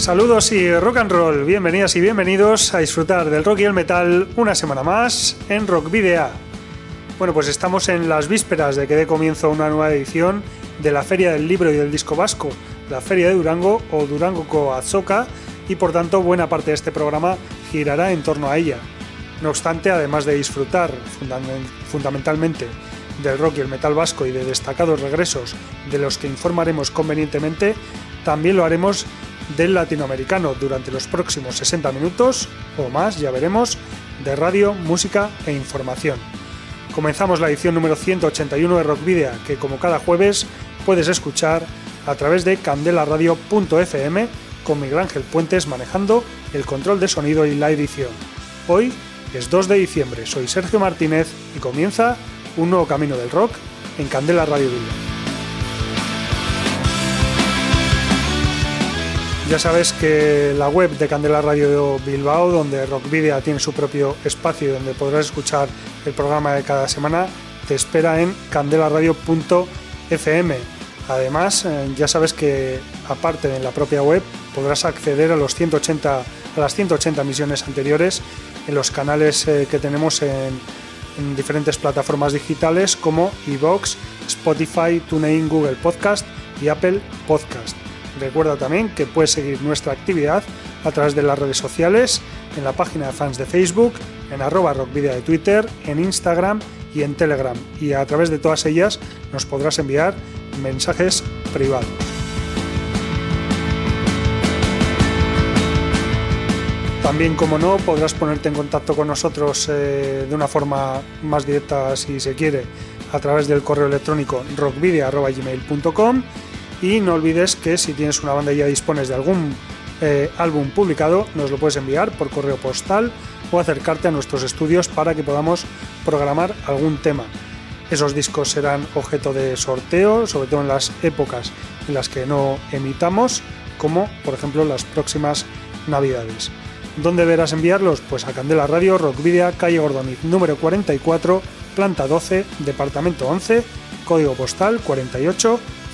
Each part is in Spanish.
Saludos y rock and roll, bienvenidas y bienvenidos a disfrutar del rock y el metal una semana más en Rock Video. Bueno, pues estamos en las vísperas de que dé comienzo una nueva edición de la Feria del Libro y del Disco Vasco, la Feria de Durango o Durango Coazoca, y por tanto buena parte de este programa girará en torno a ella. No obstante, además de disfrutar fundamentalmente del rock y el metal vasco y de destacados regresos de los que informaremos convenientemente, también lo haremos del latinoamericano durante los próximos 60 minutos o más, ya veremos, de radio, música e información. Comenzamos la edición número 181 de Rock Video, que como cada jueves puedes escuchar a través de candelaradio.fm con Miguel Ángel Puentes manejando el control de sonido y la edición. Hoy es 2 de diciembre, soy Sergio Martínez y comienza un nuevo camino del rock en Candela Radio Bilbao. Ya sabes que la web de Candela Radio Bilbao, donde Rock Video tiene su propio espacio y donde podrás escuchar el programa de cada semana, te espera en candelaradio.fm. Además, eh, ya sabes que aparte de la propia web, podrás acceder a, los 180, a las 180 misiones anteriores en los canales eh, que tenemos en, en diferentes plataformas digitales como iVoox, Spotify, TuneIn, Google Podcast y Apple Podcast. Recuerda también que puedes seguir nuestra actividad a través de las redes sociales, en la página de fans de Facebook, en arroba rockvidia de Twitter, en Instagram y en Telegram. Y a través de todas ellas nos podrás enviar mensajes privados. También, como no, podrás ponerte en contacto con nosotros eh, de una forma más directa, si se quiere, a través del correo electrónico rockvidia.gmail.com y no olvides que si tienes una banda y ya dispones de algún eh, álbum publicado, nos lo puedes enviar por correo postal o acercarte a nuestros estudios para que podamos programar algún tema. Esos discos serán objeto de sorteo, sobre todo en las épocas en las que no emitamos, como por ejemplo las próximas navidades. ¿Dónde deberás enviarlos? Pues a Candela Radio, Rockvidia, calle Gordoniz, número 44, planta 12, departamento 11, código postal 48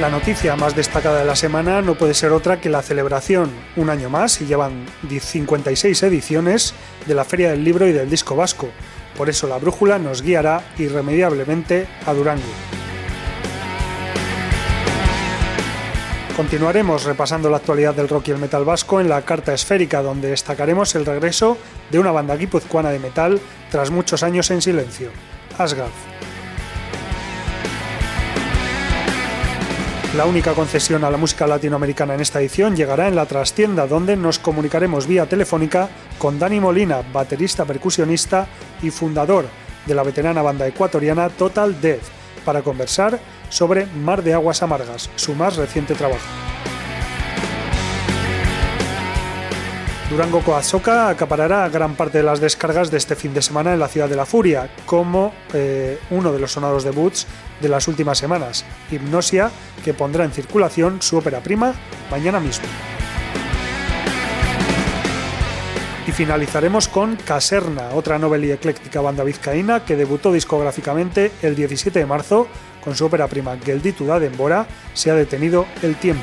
La noticia más destacada de la semana no puede ser otra que la celebración, un año más, y llevan 56 ediciones, de la Feria del Libro y del Disco Vasco. Por eso la brújula nos guiará irremediablemente a Durango. Continuaremos repasando la actualidad del rock y el metal vasco en la carta esférica, donde destacaremos el regreso de una banda guipuzcoana de metal tras muchos años en silencio, Asgard. La única concesión a la música latinoamericana en esta edición llegará en la trastienda, donde nos comunicaremos vía telefónica con Dani Molina, baterista percusionista y fundador de la veterana banda ecuatoriana Total Death, para conversar sobre Mar de Aguas Amargas, su más reciente trabajo. Durango Coazoca acaparará gran parte de las descargas de este fin de semana en la ciudad de la Furia, como eh, uno de los sonados debuts de las últimas semanas, Hipnosia, que pondrá en circulación su ópera prima mañana mismo. Y finalizaremos con Caserna, otra novela y ecléctica banda vizcaína que debutó discográficamente el 17 de marzo con su ópera prima Gelditu da Dembora, Se ha detenido el tiempo.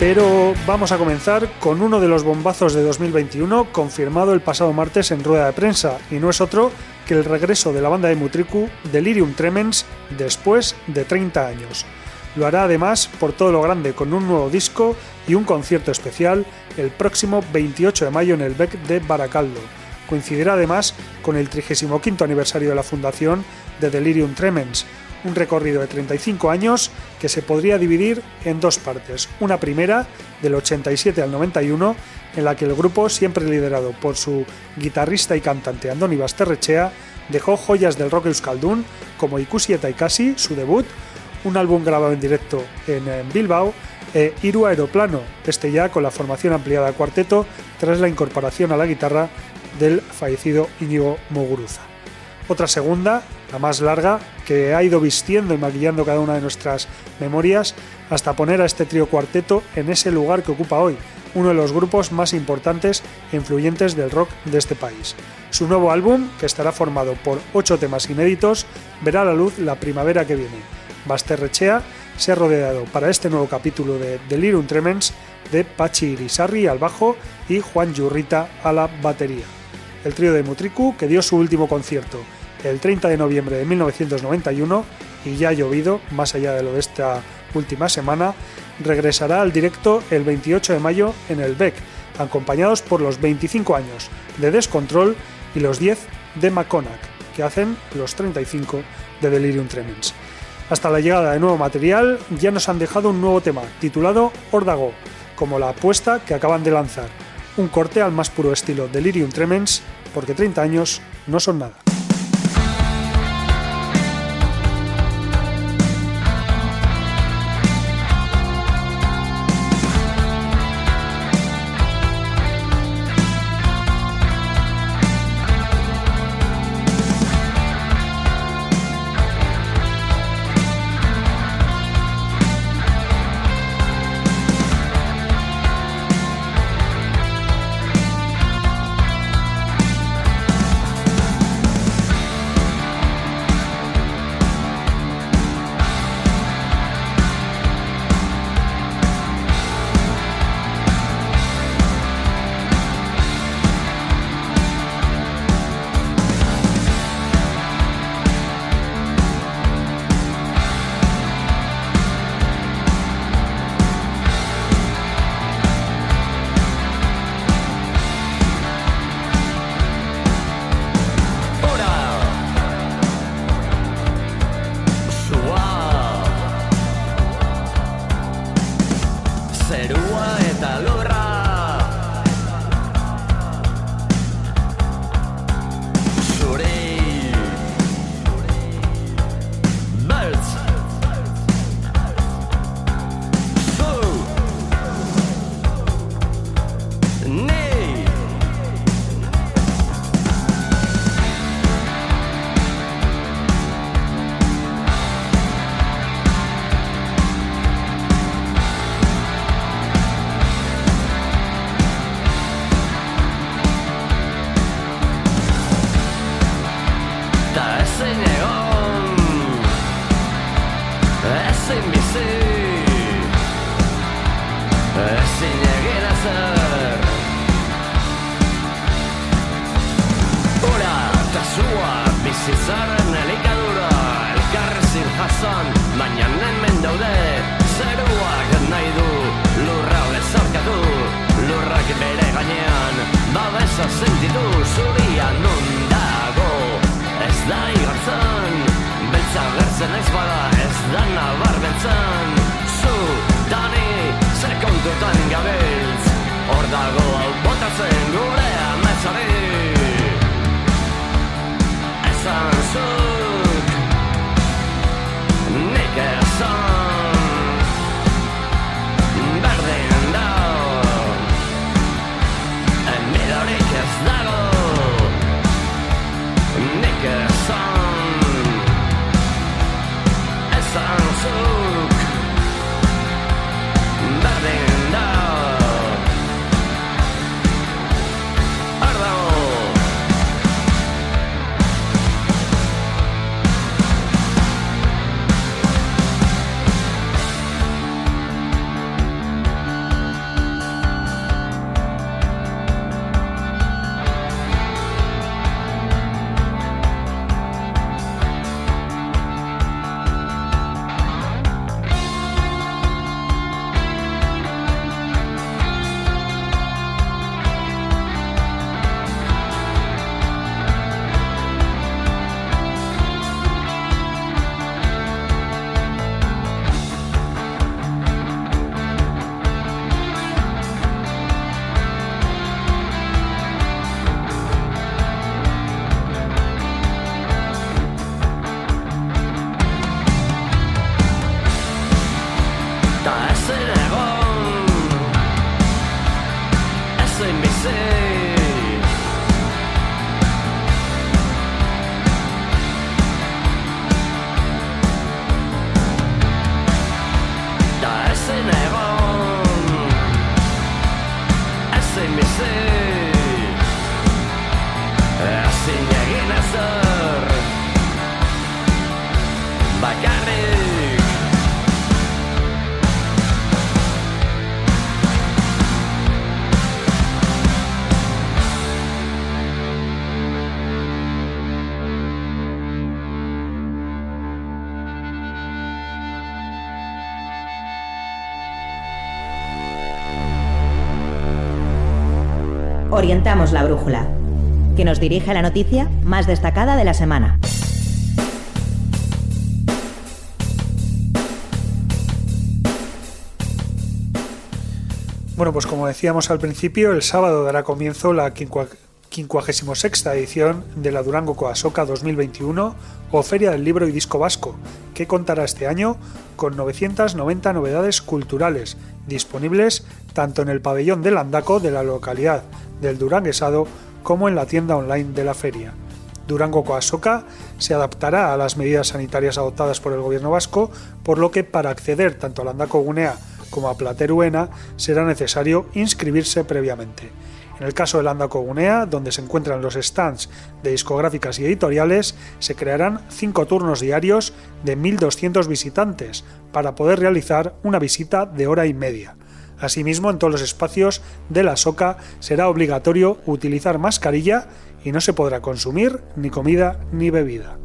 Pero vamos a comenzar con uno de los bombazos de 2021 confirmado el pasado martes en rueda de prensa y no es otro que el regreso de la banda de Mutriku Delirium Tremens después de 30 años. Lo hará además por todo lo grande con un nuevo disco y un concierto especial el próximo 28 de mayo en el BEC de Baracaldo. Coincidirá además con el 35 aniversario de la fundación de Delirium Tremens, un recorrido de 35 años que se podría dividir en dos partes. Una primera, del 87 al 91, en la que el grupo, siempre liderado por su guitarrista y cantante Andoni Basterrechea, dejó joyas del rock euskaldun como Ikusi eta Ikasi, su debut, un álbum grabado en directo en, Bilbao, e Iru Aeroplano, este ya con la formación ampliada a cuarteto tras la incorporación a la guitarra del fallecido Íñigo Moguruza. Otra segunda, la más larga, que ha ido vistiendo y maquillando cada una de nuestras memorias hasta poner a este trío cuarteto en ese lugar que ocupa hoy, uno de los grupos más importantes e influyentes del rock de este país. Su nuevo álbum, que estará formado por ocho temas inéditos, verá la luz la primavera que viene. Basterrechea se ha rodeado para este nuevo capítulo de Delirium Tremens de Pachi Irisarri al bajo y Juan Yurrita a la batería. El trío de Mutriku, que dio su último concierto el 30 de noviembre de 1991 y ya ha llovido, más allá de lo de esta última semana, regresará al directo el 28 de mayo en el BEC, acompañados por los 25 años de Descontrol y los 10 de Maconac, que hacen los 35 de Delirium Tremens. Hasta la llegada de nuevo material, ya nos han dejado un nuevo tema, titulado Ordago, como la apuesta que acaban de lanzar. Un corte al más puro estilo Delirium Tremens, porque 30 años no son nada. Orientamos la brújula, que nos dirige a la noticia más destacada de la semana. Bueno, pues como decíamos al principio, el sábado dará comienzo la 56 edición de la Durango Coasoca 2021 o Feria del Libro y Disco Vasco, que contará este año con 990 novedades culturales disponibles tanto en el pabellón del Andaco de la localidad del Duranguesado como en la tienda online de la feria. Durango Coasoca se adaptará a las medidas sanitarias adoptadas por el gobierno vasco, por lo que para acceder tanto al Andaco Gunea como a Plateruena será necesario inscribirse previamente. En el caso del Anda Cogunea, donde se encuentran los stands de discográficas y editoriales, se crearán cinco turnos diarios de 1.200 visitantes para poder realizar una visita de hora y media. Asimismo, en todos los espacios de la SOCA será obligatorio utilizar mascarilla y no se podrá consumir ni comida ni bebida.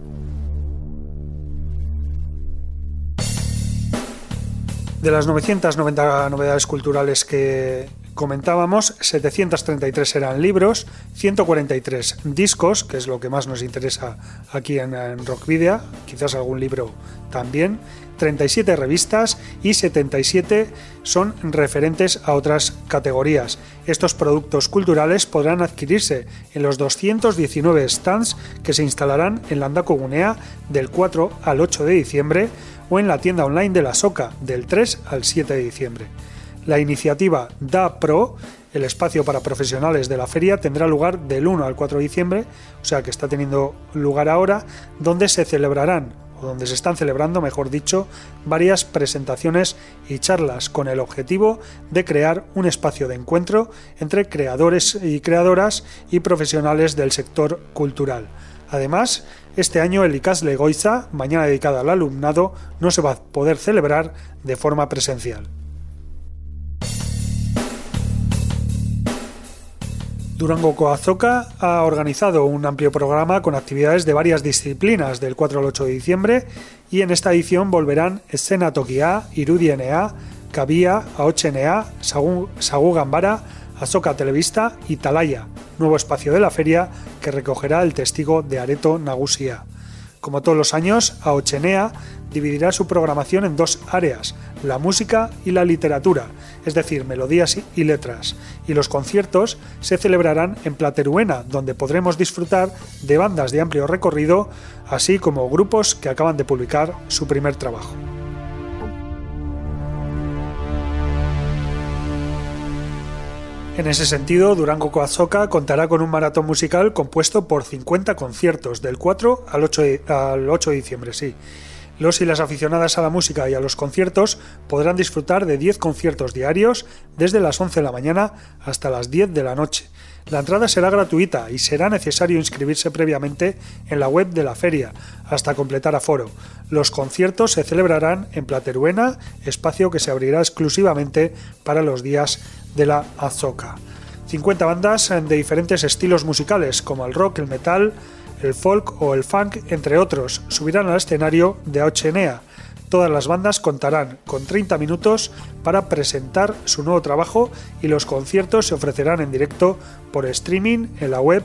De las 990 novedades culturales que, comentábamos, 733 eran libros, 143 discos, que es lo que más nos interesa aquí en, en Rockvidia, quizás algún libro también, 37 revistas y 77 son referentes a otras categorías. Estos productos culturales podrán adquirirse en los 219 stands que se instalarán en Landaco Gunea del 4 al 8 de diciembre o en la tienda online de la SOCA del 3 al 7 de diciembre. La iniciativa Da Pro, el espacio para profesionales de la feria, tendrá lugar del 1 al 4 de diciembre, o sea que está teniendo lugar ahora, donde se celebrarán, donde se están celebrando, mejor dicho, varias presentaciones y charlas con el objetivo de crear un espacio de encuentro entre creadores y creadoras y profesionales del sector cultural. Además, este año el ICAS Legoiza, mañana dedicada al alumnado, no se va a poder celebrar de forma presencial. Durango Coazoca ha organizado un amplio programa con actividades de varias disciplinas del 4 al 8 de diciembre y en esta edición volverán Escena Tokia, Irudi NA, Kabia, AOCHNA, Sagu Gambara, Azoka Televista y Talaya, nuevo espacio de la feria que recogerá el testigo de Areto Nagusia. Como todos los años, Aochenea dividirá su programación en dos áreas, la música y la literatura, es decir, melodías y letras, y los conciertos se celebrarán en Plateruena, donde podremos disfrutar de bandas de amplio recorrido, así como grupos que acaban de publicar su primer trabajo. En ese sentido, Durango Coazoca contará con un maratón musical compuesto por 50 conciertos, del 4 al 8 de, al 8 de diciembre, sí. Los y las aficionadas a la música y a los conciertos podrán disfrutar de 10 conciertos diarios desde las 11 de la mañana hasta las 10 de la noche. La entrada será gratuita y será necesario inscribirse previamente en la web de la feria hasta completar aforo. Los conciertos se celebrarán en Plateruena, espacio que se abrirá exclusivamente para los días de la Azoka. 50 bandas de diferentes estilos musicales, como el rock, el metal, el folk o el funk, entre otros, subirán al escenario de Aochenea. Todas las bandas contarán con 30 minutos para presentar su nuevo trabajo y los conciertos se ofrecerán en directo por streaming en la web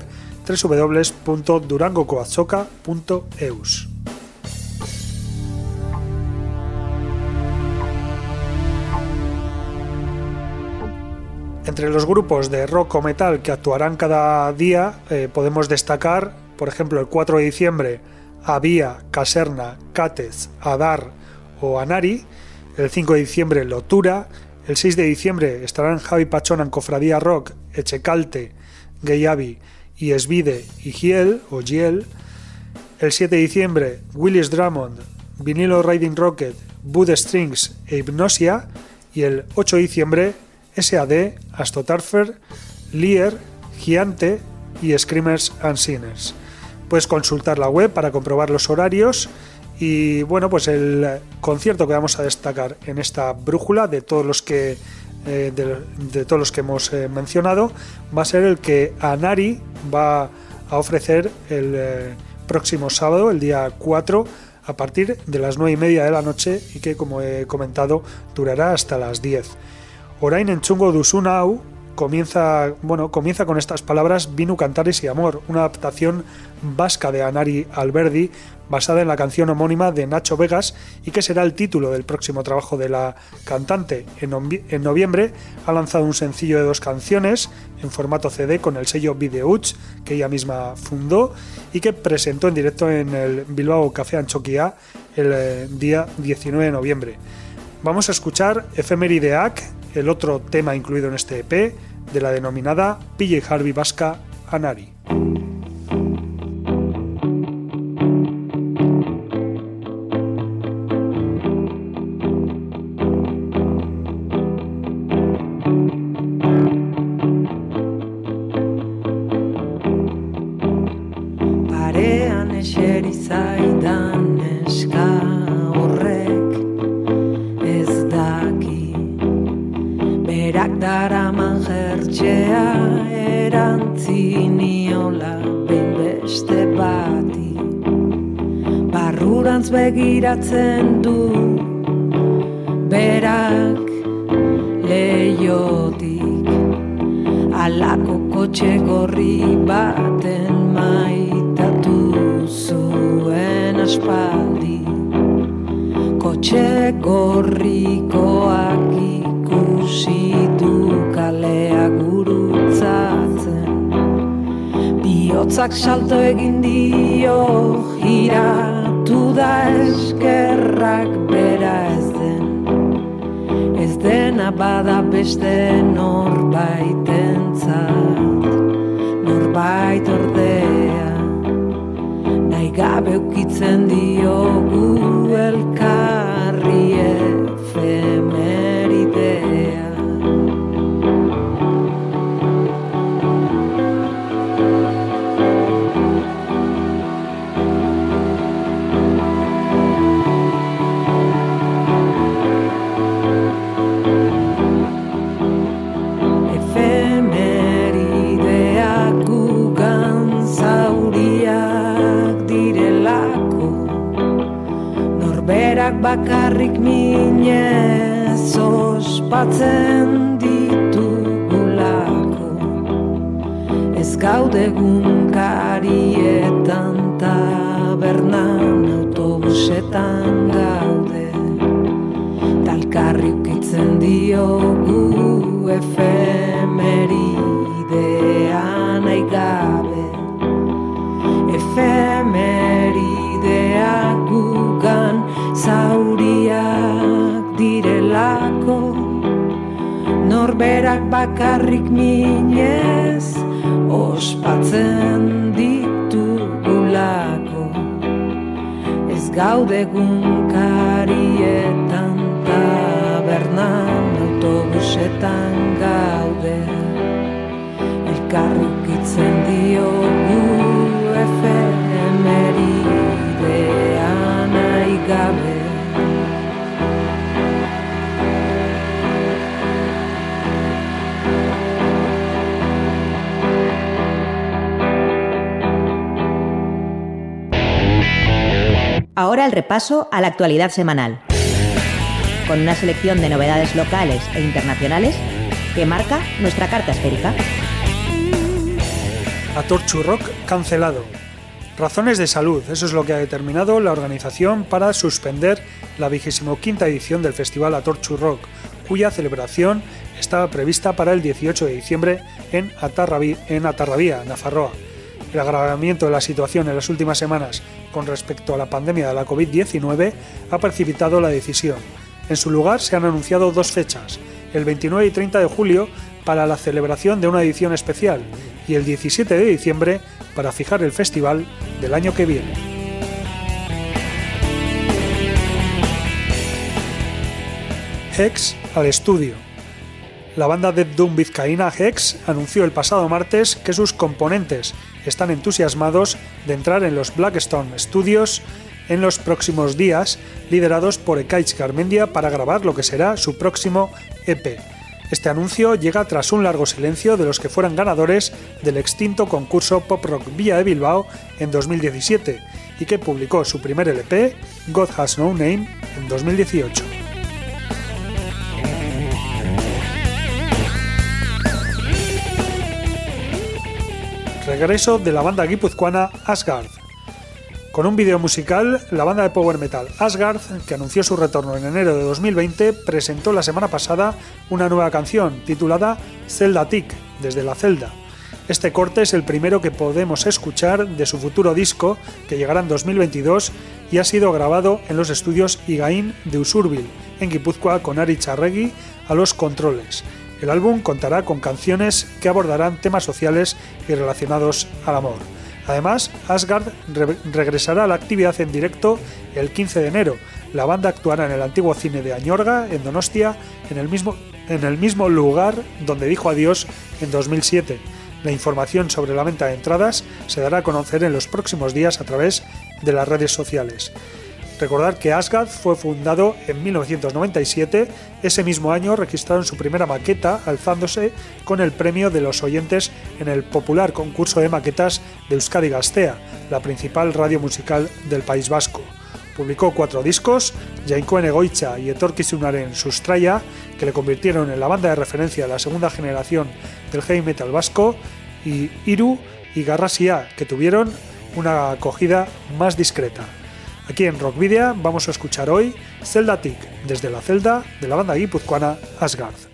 www.durangocoazoca.eus. Entre los grupos de rock o metal que actuarán cada día eh, podemos destacar, por ejemplo, el 4 de diciembre Avía, Caserna, Catez, Adar Anari, el 5 de diciembre Lotura, el 6 de diciembre estarán Javi Pachón en Cofradía Rock, Echecalte, Geyavi y Esvide y Giel o Giel, el 7 de diciembre Willis Drummond, Vinilo Riding Rocket, Bud Strings e Hypnosia. Y el 8 de diciembre SAD, Astotarfer, Lear, Giante y Screamers and Sinners. Puedes consultar la web para comprobar los horarios y bueno, pues el concierto que vamos a destacar en esta brújula de todos los que eh, de, todos los que hemos eh, mencionado va a ser el que Anari va a ofrecer el eh, próximo sábado, el día 4, a partir de las 9 y media de la noche y que como he comentado durará hasta las 10. Orain entzungo duzun hau, comienza, bueno, comienza con estas palabras Vinu Cantares y Amor, una adaptación vasca de Anari Alberdi basada en la canción homónima de Nacho Vegas y que será el título del próximo trabajo de la cantante. En, noviembre ha lanzado un sencillo de dos canciones en formato CD con el sello Videouch que ella misma fundó y que presentó en directo en el Bilbao Café Anchoquia el eh, día 19 de noviembre. Vamos a escuchar Efemerideac, el otro tema incluido en este EP de la denominada PJ Harvey Vasca Anari. Aspaldi. Kotxe gorrikoak ikusi du kalea gurutzatzen. Bihotzak salto egin dio gira da eskerrak bera ez den. Ez dena bada beste norbaitentzat. Norbait ordea Nahi gabe ukitzen diogu elkarri efemeridea bakarrik minez ospatzen ditugulako. Ez gaude gunkarietan tabernan autobusetan gaude. Talkarri ukitzen diogu efemeridean bakarrik minez ospatzen ditugulako. Ez gaude gunkarietan tabernan autobusetan El repaso a la actualidad semanal, con una selección de novedades locales e internacionales que marca nuestra carta esférica. Atorchu Rock cancelado. Razones de salud, eso es lo que ha determinado la organización para suspender la vigésimo quinta edición del festival Atorchu Rock, cuya celebración estaba prevista para el 18 de diciembre en, en Atarrabía, Nafarroa. El agravamiento de la situación en las últimas semanas con respecto a la pandemia de la COVID-19 ha precipitado la decisión. En su lugar se han anunciado dos fechas, el 29 y 30 de julio para la celebración de una edición especial y el 17 de diciembre para fijar el festival del año que viene. Hex al estudio. La banda de Doom vizcaína Hex anunció el pasado martes que sus componentes están entusiasmados de entrar en los Blackstone Studios en los próximos días, liderados por Ekaich Garmendia para grabar lo que será su próximo EP. Este anuncio llega tras un largo silencio de los que fueran ganadores del extinto concurso Pop Rock Villa de Bilbao en 2017 y que publicó su primer LP, God Has No Name, en 2018. Regreso de la banda guipuzcoana Asgard. Con un vídeo musical, la banda de power metal Asgard, que anunció su retorno en enero de 2020, presentó la semana pasada una nueva canción titulada Zelda Tick, desde la celda. Este corte es el primero que podemos escuchar de su futuro disco, que llegará en 2022 y ha sido grabado en los estudios Igaín de Usurbil, en Guipúzcoa, con Ari Charregui a los controles. El álbum contará con canciones que abordarán temas sociales y relacionados al amor. Además, Asgard regresará a la actividad en directo el 15 de enero. La banda actuará en el antiguo cine de Añorga, en Donostia, en el mismo, lugar donde dijo adiós en 2007. La información sobre la venta de entradas se dará a conocer en los próximos días a través de las redes sociales. Recordar que Asgard fue fundado en 1997, ese mismo año registraron su primera maqueta alzándose con el premio de los oyentes en el popular concurso de maquetas de Euskadi Gastea, la principal radio musical del País Vasco. Publicó cuatro discos, Jainkoen Egoitza y Etorkizunaren Sustraya, que le convirtieron en la banda de referencia de la segunda generación del heavy metal vasco, y Iru y Garrasia, que tuvieron una acogida más discreta. Aquí en Rockvidia vamos a escuchar hoy Zelda Tick desde la celda de la banda guipuzcoana Asgard.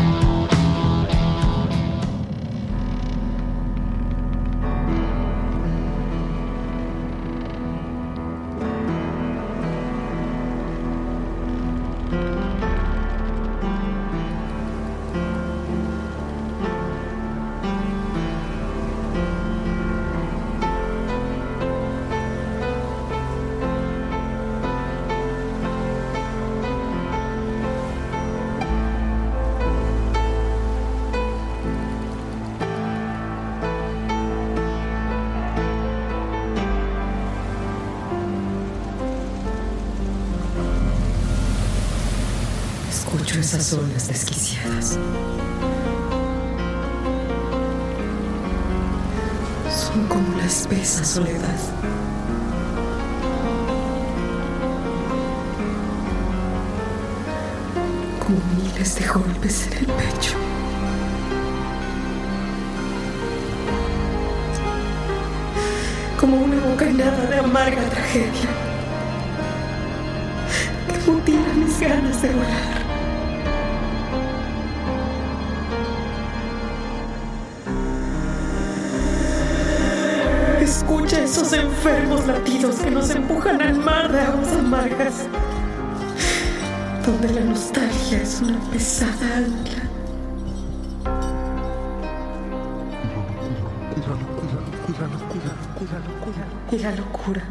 Esas olas desquiciadas. Son como la espesa soledad. Como miles de golpes en el pecho. Como una bocanada de amarga tragedia que mutila mis ganas de volar. Esos enfermos latidos que nos empujan al mar de aguas amargas, donde la nostalgia es una pesada ancla. Y la locura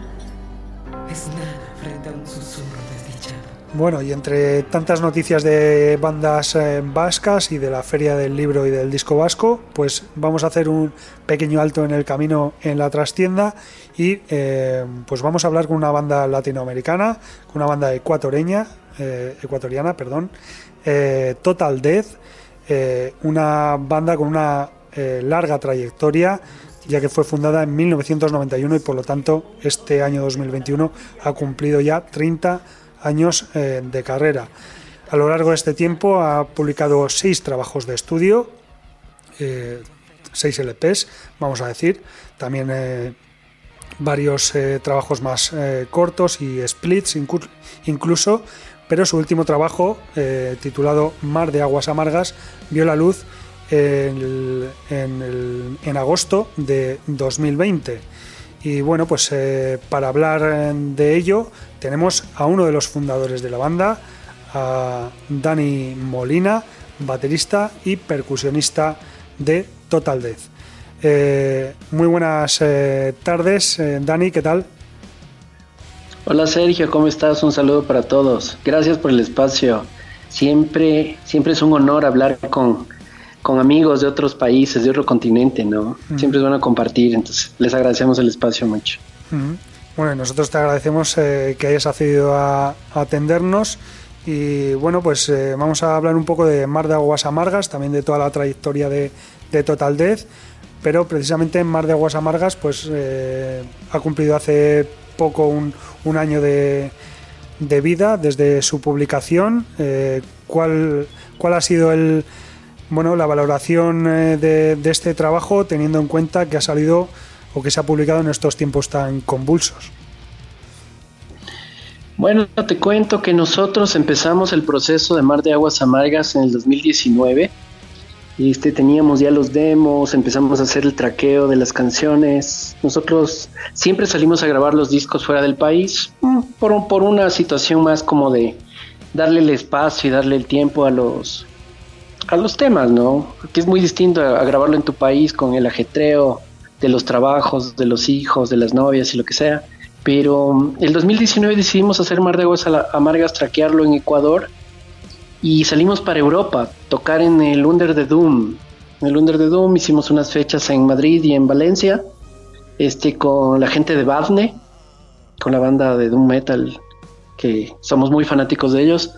Bueno, y entre tantas noticias de bandas eh, vascas y de la Feria del Libro y del Disco Vasco, pues vamos a hacer un pequeño alto en el camino en la trastienda y eh, pues vamos a hablar con una banda latinoamericana, con una banda ecuatoreña, eh, ecuatoriana, perdón, eh, Total Death, una banda con una larga trayectoria ya que fue fundada en 1991 y por lo tanto este año 2021 ha cumplido ya 30 años eh, de carrera. A lo largo de este tiempo ha publicado seis trabajos de estudio, eh, seis LPs, vamos a decir, también eh, varios trabajos más cortos y splits inclu- incluso, pero su último trabajo, titulado Mar de Aguas Amargas, vio la luz en, en agosto de 2020. Y bueno, pues eh, para hablar eh, de ello tenemos a uno de los fundadores de la banda, a Dani Molina, baterista y percusionista de Total Death. Eh, muy buenas tardes, Dani, ¿qué tal? Hola Sergio, ¿cómo estás? Un saludo para todos. Gracias por el espacio. Siempre, siempre es un honor hablar con, con amigos de otros países, de otro continente, ¿no? Siempre es bueno compartir, entonces les agradecemos el espacio mucho. Ujú. Bueno, y nosotros te agradecemos eh, que hayas accedido a, a atendernos y bueno, pues eh, vamos a hablar un poco de Mar de Aguas Amargas, también de toda la trayectoria de, de Total Death, pero precisamente en Mar de Aguas Amargas pues eh, ha cumplido hace poco un, un año de, de vida desde su publicación. Eh, ¿cuál, ¿Cuál ha sido el bueno la valoración eh, de, de este trabajo teniendo en cuenta que ha salido o que se ha publicado en estos tiempos tan convulsos? Bueno, te cuento que nosotros empezamos el proceso de Mar de Aguas Amargas en el 2019. Este, teníamos ya los demos, empezamos a hacer el traqueo de las canciones. Nosotros siempre salimos a grabar los discos fuera del país mm, por, por una situación más como de darle el espacio y darle el tiempo a los, a los temas, ¿no? Porque es muy distinto a, a grabarlo en tu país con el ajetreo de los trabajos, de los hijos, de las novias y lo que sea. Pero mm, el 2019 decidimos hacer Mar de Aguas Amargas, traquearlo en Ecuador y salimos para Europa, tocar en el Under the Doom. En el Under the Doom hicimos unas fechas en Madrid y en Valencia, este, con la gente de Badne, con la banda de Doom Metal, que somos muy fanáticos de ellos.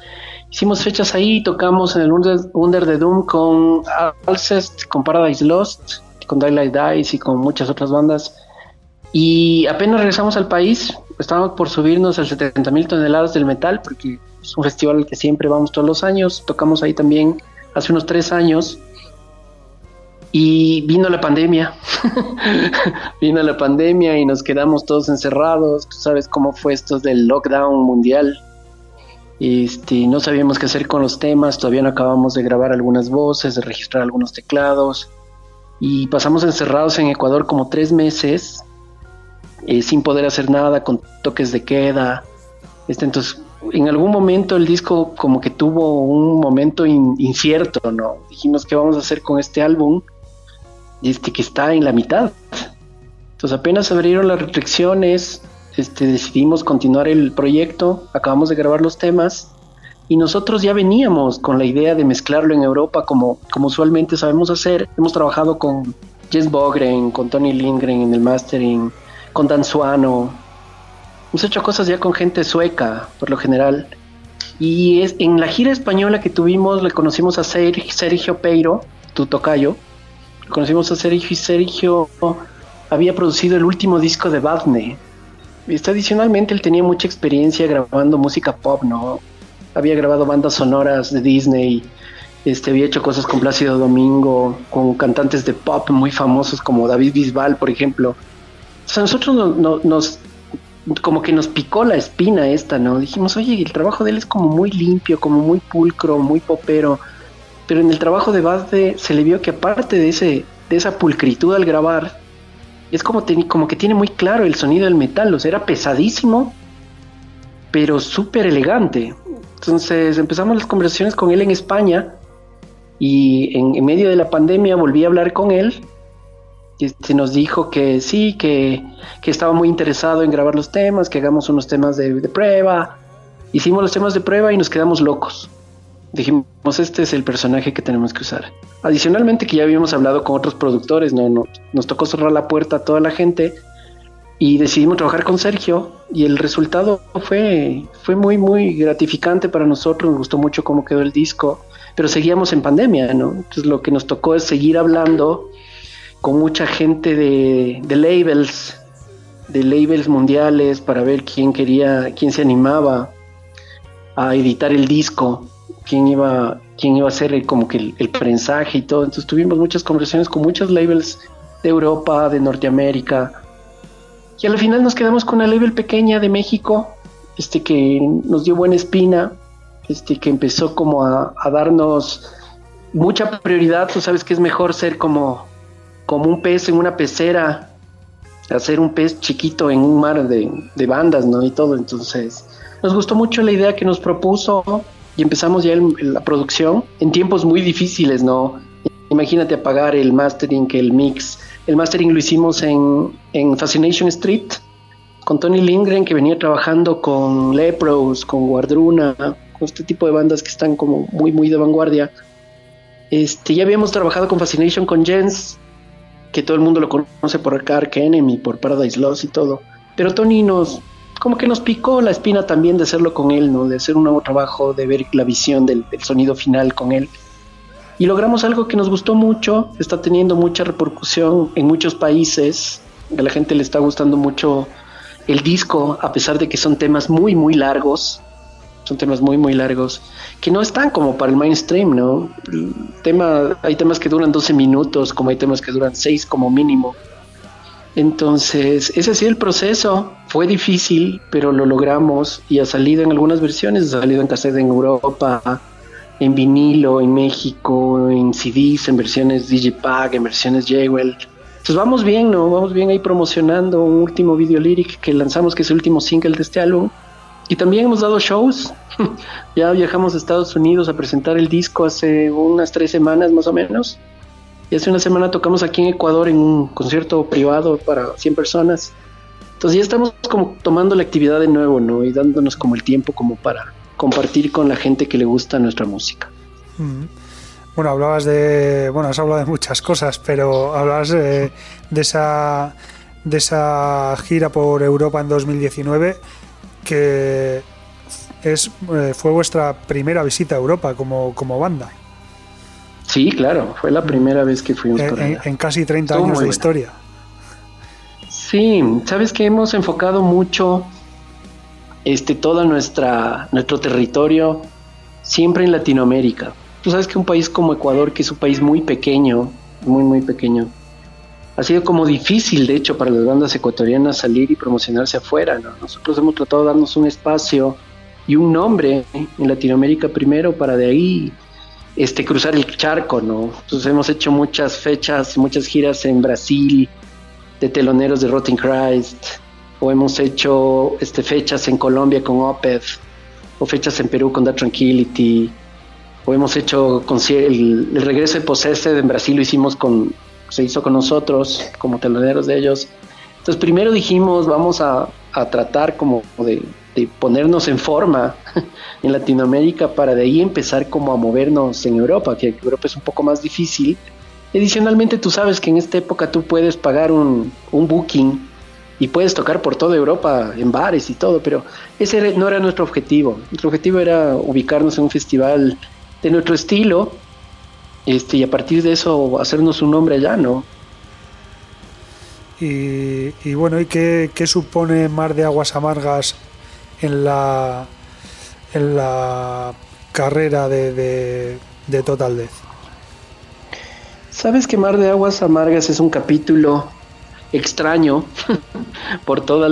Hicimos fechas ahí, tocamos en el Under, Under the Doom con Alcest, con Paradise Lost, con Daylight Dice y con muchas otras bandas. Y apenas regresamos al país, estábamos por subirnos a 70 mil toneladas del metal, porque es un festival al que siempre vamos todos los años. Tocamos ahí también hace unos tres años. Y vino la pandemia, vino la pandemia y nos quedamos todos encerrados, tú sabes cómo fue esto del lockdown mundial. Este, no sabíamos qué hacer con los temas, todavía no acabamos de grabar algunas voces, de registrar algunos teclados y pasamos encerrados en Ecuador como tres meses eh, sin poder hacer nada, con toques de queda. Este, entonces, en algún momento el disco como que tuvo un momento incierto, ¿no? Dijimos qué vamos a hacer con este álbum, este que está en la mitad. Entonces apenas abrieron las restricciones, este, decidimos continuar el proyecto, acabamos de grabar los temas y nosotros ya veníamos con la idea de mezclarlo en Europa como, como usualmente sabemos hacer. Hemos trabajado con Jens Bogren, con Tony Lindgren en el mastering, con Dan Suano. Hemos hecho cosas ya con gente sueca, por lo general. Y es, en la gira española que tuvimos le conocimos a Sergio Peiro, tu tocayo. Le conocimos a Sergio y Sergio había producido el último disco de Badne. Y adicionalmente él tenía mucha experiencia grabando música pop, ¿no? Había grabado bandas sonoras de Disney, este, había hecho cosas con Plácido Domingo, con cantantes de pop muy famosos como David Bisbal, por ejemplo. O sea, nosotros nos, como que nos picó la espina esta, ¿no? Dijimos, oye, el trabajo de él es como muy limpio, como muy pulcro, muy popero. Pero en el trabajo de Bazde se le vio que aparte de, ese, de esa pulcritud al grabar, es como, que tiene muy claro el sonido del metal, o sea, era pesadísimo, pero súper elegante. Entonces empezamos las conversaciones con él en España y en medio de la pandemia volví a hablar con él se nos dijo que sí, que, estaba muy interesado en grabar los temas, que hagamos unos temas de, prueba. Hicimos los temas de prueba y nos quedamos locos. Dijimos, este es el personaje que tenemos que usar. Adicionalmente que ya habíamos hablado con otros productores, no, no, nos tocó cerrar la puerta a toda la gente y decidimos trabajar con Sergio y el resultado fue, fue muy, muy gratificante para nosotros, nos gustó mucho cómo quedó el disco, pero seguíamos en pandemia, ¿no? Entonces lo que nos tocó es seguir hablando con mucha gente de, labels, de labels mundiales para ver quién quería, quién se animaba a editar el disco, quién iba, quién iba a hacer como que el, el, prensaje y todo. Entonces tuvimos muchas conversaciones con muchos labels de Europa, de Norteamérica. Y al final nos quedamos con una label pequeña de México, este que nos dio buena espina, este que empezó como a, a darnos mucha prioridad. Tú sabes que es mejor ser como como un pez en una pecera, hacer un pez chiquito en un mar de, bandas, ¿no? Y todo. Entonces, nos gustó mucho la idea que nos propuso y empezamos ya la producción en tiempos muy difíciles, ¿no? Imagínate apagar el mastering, el mix. El mastering lo hicimos en, en Fascination Street con Tony Lindgren, que venía trabajando con Lepros, con Guardruna, con este tipo de bandas que están como muy, muy de vanguardia. Este, ya habíamos trabajado con Fascination con Jens, que todo el mundo lo conoce por Ark Enemy, por Paradise Lost y todo. Pero Tony nos, como que nos picó la espina también de hacerlo con él, ¿no? De hacer un nuevo trabajo, de ver la visión del, sonido final con él. Y logramos algo que nos gustó mucho, está teniendo mucha repercusión en muchos países, a la gente le está gustando mucho el disco, a pesar de que son temas muy, muy largos, son temas muy, muy largos que no están como para el mainstream, ¿no? tema, hay temas que duran 12 minutos, como hay temas que duran 6 como mínimo. Entonces, ese ha el proceso. Fue difícil, pero lo logramos y ha salido en algunas versiones. Ha salido en cassette en Europa, en vinilo, en México, en CDs, en versiones Digipack, en versiones Jewel. Entonces vamos bien, ¿no? Vamos bien ahí promocionando un último video lyric que lanzamos, que es el último single de este álbum. Y también hemos dado shows. ya viajamos a Estados Unidos a presentar el disco hace unas tres semanas más o menos. Y hace una semana tocamos aquí en Ecuador en un concierto privado para 100 personas. Entonces ya estamos como tomando la actividad de nuevo, ¿no? Y dándonos como el tiempo como para compartir con la gente que le gusta nuestra música. Bueno, hablabas de, bueno, has hablado de muchas cosas, pero hablabas de, de esa de esa gira por Europa en 2019 que es, eh, fue vuestra primera visita a Europa como, como banda. Sí, claro, fue la primera vez que fuimos en, en, casi 30 años de historia. Sí, sabes que hemos enfocado mucho este todo nuestra nuestro territorio siempre en Latinoamérica. Tú sabes que un país como Ecuador, que es un país muy pequeño, muy, muy pequeño. Ha sido como difícil, de hecho, para las bandas ecuatorianas salir y promocionarse afuera. Nosotros hemos tratado de darnos un espacio y un nombre en Latinoamérica primero para de ahí este, cruzar el charco, ¿no? Entonces hemos hecho muchas fechas, muchas giras en Brasil, de teloneros de Rotten Christ, o hemos hecho este, fechas en Colombia con Opeth, o fechas en Perú con The Tranquility, o hemos hecho el, el regreso de Possessed en Brasil lo hicimos con, se hizo con nosotros como teloneros de ellos. Entonces primero dijimos vamos a, a tratar como de, de ponernos en forma en Latinoamérica para de ahí empezar como a movernos en Europa, que Europa es un poco más difícil. Adicionalmente tú sabes que en esta época tú puedes pagar un, un booking y puedes tocar por toda Europa en bares y todo, pero ese no era nuestro objetivo. Nuestro objetivo era ubicarnos en un festival de nuestro estilo este, y a partir de eso hacernos un nombre allá, ¿no? Y, y bueno, ¿y qué, qué supone Mar de Aguas Amargas en la, en la carrera de, de, Total Death? Sabes que Mar de Aguas Amargas es un capítulo extraño por todas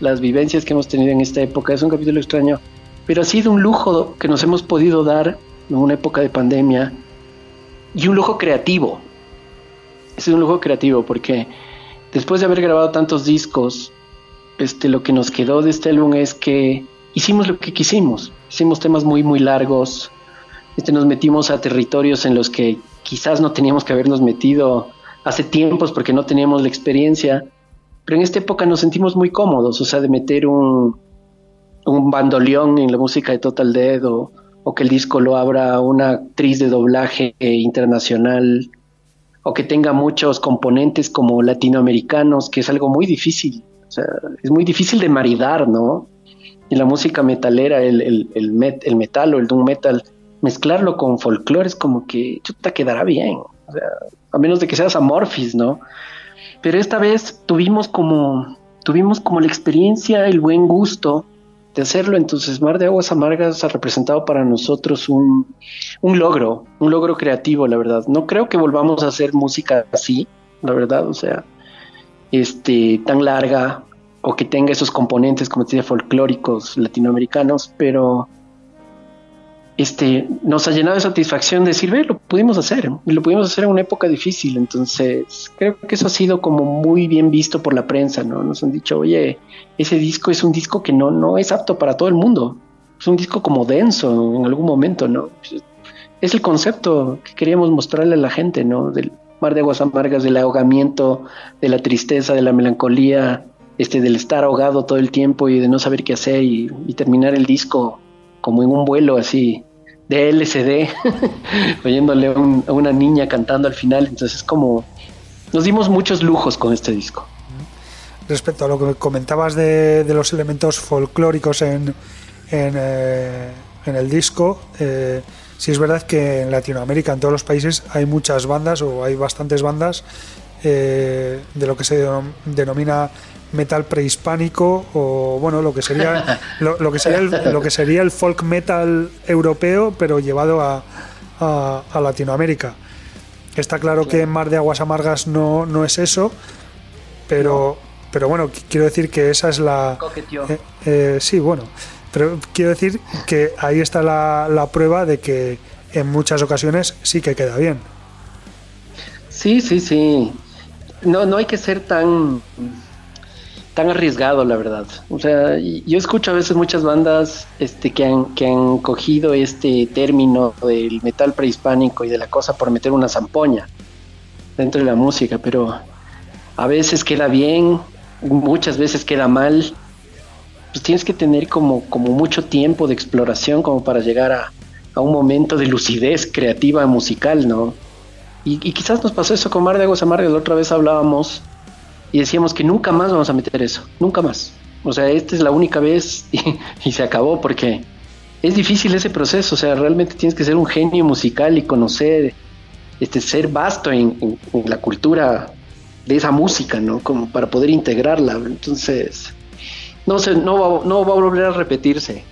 las vivencias que hemos tenido en esta época. Es un capítulo extraño, pero ha sido un lujo que nos hemos podido dar en una época de pandemia y un lujo creativo. Es un lujo creativo porque después de haber grabado tantos discos este, lo que nos quedó de este álbum es que hicimos lo que quisimos. Hicimos temas muy, muy largos. Este, nos metimos a territorios en los que quizás no teníamos que habernos metido hace tiempos porque no teníamos la experiencia. Pero en esta época nos sentimos muy cómodos, o sea, de meter un, un bandoleón en la música de Total Dead o, o que el disco lo abra una actriz de doblaje internacional o que tenga muchos componentes como latinoamericanos, que es algo muy difícil o sea, es muy difícil de maridar, ¿no? Y la música metalera, el, el, el, metal o el doom metal, mezclarlo con folclore es como que chuta quedará bien. O sea, a menos de que seas amorphis, ¿no? Pero esta vez tuvimos como, tuvimos como la experiencia, el buen gusto de hacerlo. Entonces, Mar de Aguas Amargas ha representado para nosotros un logro, un logro creativo, la verdad. No creo que volvamos a hacer música así, la verdad. O sea, este, tan larga o que tenga esos componentes, como te decía, folclóricos latinoamericanos, pero este, nos ha llenado de satisfacción decir, ve, lo pudimos hacer, lo pudimos hacer en una época difícil, entonces creo que eso ha sido como muy bien visto por la prensa, ¿no? Nos han dicho, oye, ese disco es un disco que no, no es apto para todo el mundo, es un disco como denso en algún momento, ¿no? Es el concepto que queríamos mostrarle a la gente, ¿no? Mar de aguas amargas, del ahogamiento, de la tristeza, de la melancolía, este, del estar ahogado todo el tiempo y de no saber qué hacer y, terminar el disco como en un vuelo así de LCD, oyéndole a, una niña cantando al final. Entonces es como, nos dimos muchos lujos con este disco. Respecto a lo que comentabas de, los elementos folclóricos en, en, eh, el disco, eh, Sí es verdad que en Latinoamérica, en todos los países, hay muchas bandas o hay bastantes bandas eh, de lo que se denomina metal prehispánico o bueno lo que sería lo, que sería el, lo que sería el folk metal europeo pero llevado a, a, Latinoamérica. Está claro que en Mar de Aguas Amargas no, no es eso pero pero bueno quiero decir que esa es la eh, eh, sí bueno pero quiero decir que ahí está la, prueba de que en muchas ocasiones sí que queda bien. Sí, sí, sí. No, no hay que ser tan, tan arriesgado, la verdad. O sea, yo escucho a veces muchas bandas este, que, han, que han cogido este término del metal prehispánico y de la cosa por meter una zampoña dentro de la música, pero a veces queda bien, muchas veces queda mal pues tienes que tener como, como mucho tiempo de exploración como para llegar a, un momento de lucidez creativa musical, ¿no? Y, quizás nos pasó eso con Mar de Aguas Amargas, la otra vez hablábamos y decíamos que nunca más vamos a meter eso, nunca más. O sea, esta es la única vez y, se acabó porque es difícil ese proceso, o sea, realmente tienes que ser un genio musical y conocer, este, ser vasto en, en la cultura de esa música, ¿no? Como para poder integrarla. Entonces, no, se, no, va, no va a volver a repetirse.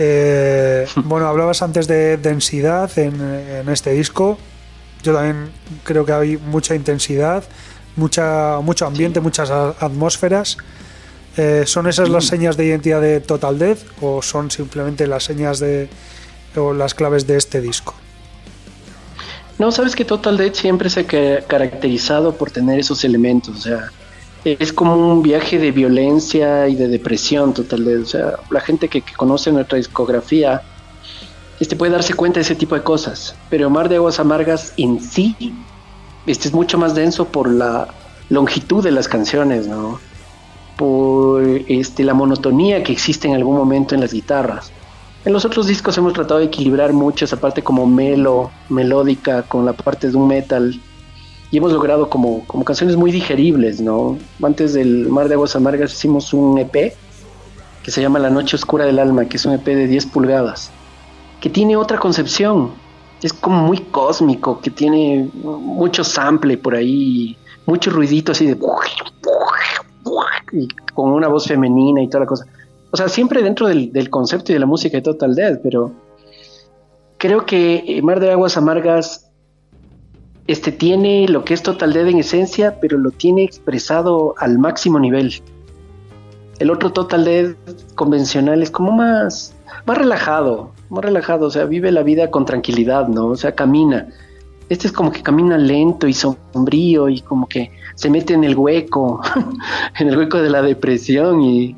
Eh, bueno, hablabas antes de densidad en, este disco. yo también creo que hay mucha intensidad, mucha, mucho ambiente, muchas atmósferas. Eh, ¿Son esas las señas de identidad de Total Death o son simplemente las señas de o las claves de este disco? No, sabes que Total Death siempre se ha caracterizado por tener esos elementos, o sea, es como un viaje de violencia y de depresión Total o sea, la gente que, conoce nuestra discografía este puede darse cuenta de ese tipo de cosas, pero Mar de Aguas Amargas en sí este es mucho más denso por la longitud de las canciones, ¿no? por este, la monotonía que existe en algún momento en las guitarras. En los otros discos hemos tratado de equilibrar mucho esa parte como melo, melódica, con la parte de un metal. Y hemos logrado como, como canciones muy digeribles, ¿no? Antes del Mar de Aguas Amargas hicimos un EP que se llama La Noche Oscura del Alma, que es un EP de 10 pulgadas, que tiene otra concepción. Es como muy cósmico, que tiene mucho sample por ahí, mucho ruidito así de y con una voz femenina y toda la cosa. O sea, siempre dentro del, concepto y de la música de Total Death, pero creo que Mar de Aguas Amargas este tiene lo que es Total Death en esencia, pero lo tiene expresado al máximo nivel. El otro Total Death convencional es como más, más relajado, más relajado, o sea, vive la vida con tranquilidad, ¿no? O sea, camina. Este es como que camina lento y sombrío y como que se mete en el hueco, en el hueco de la depresión y,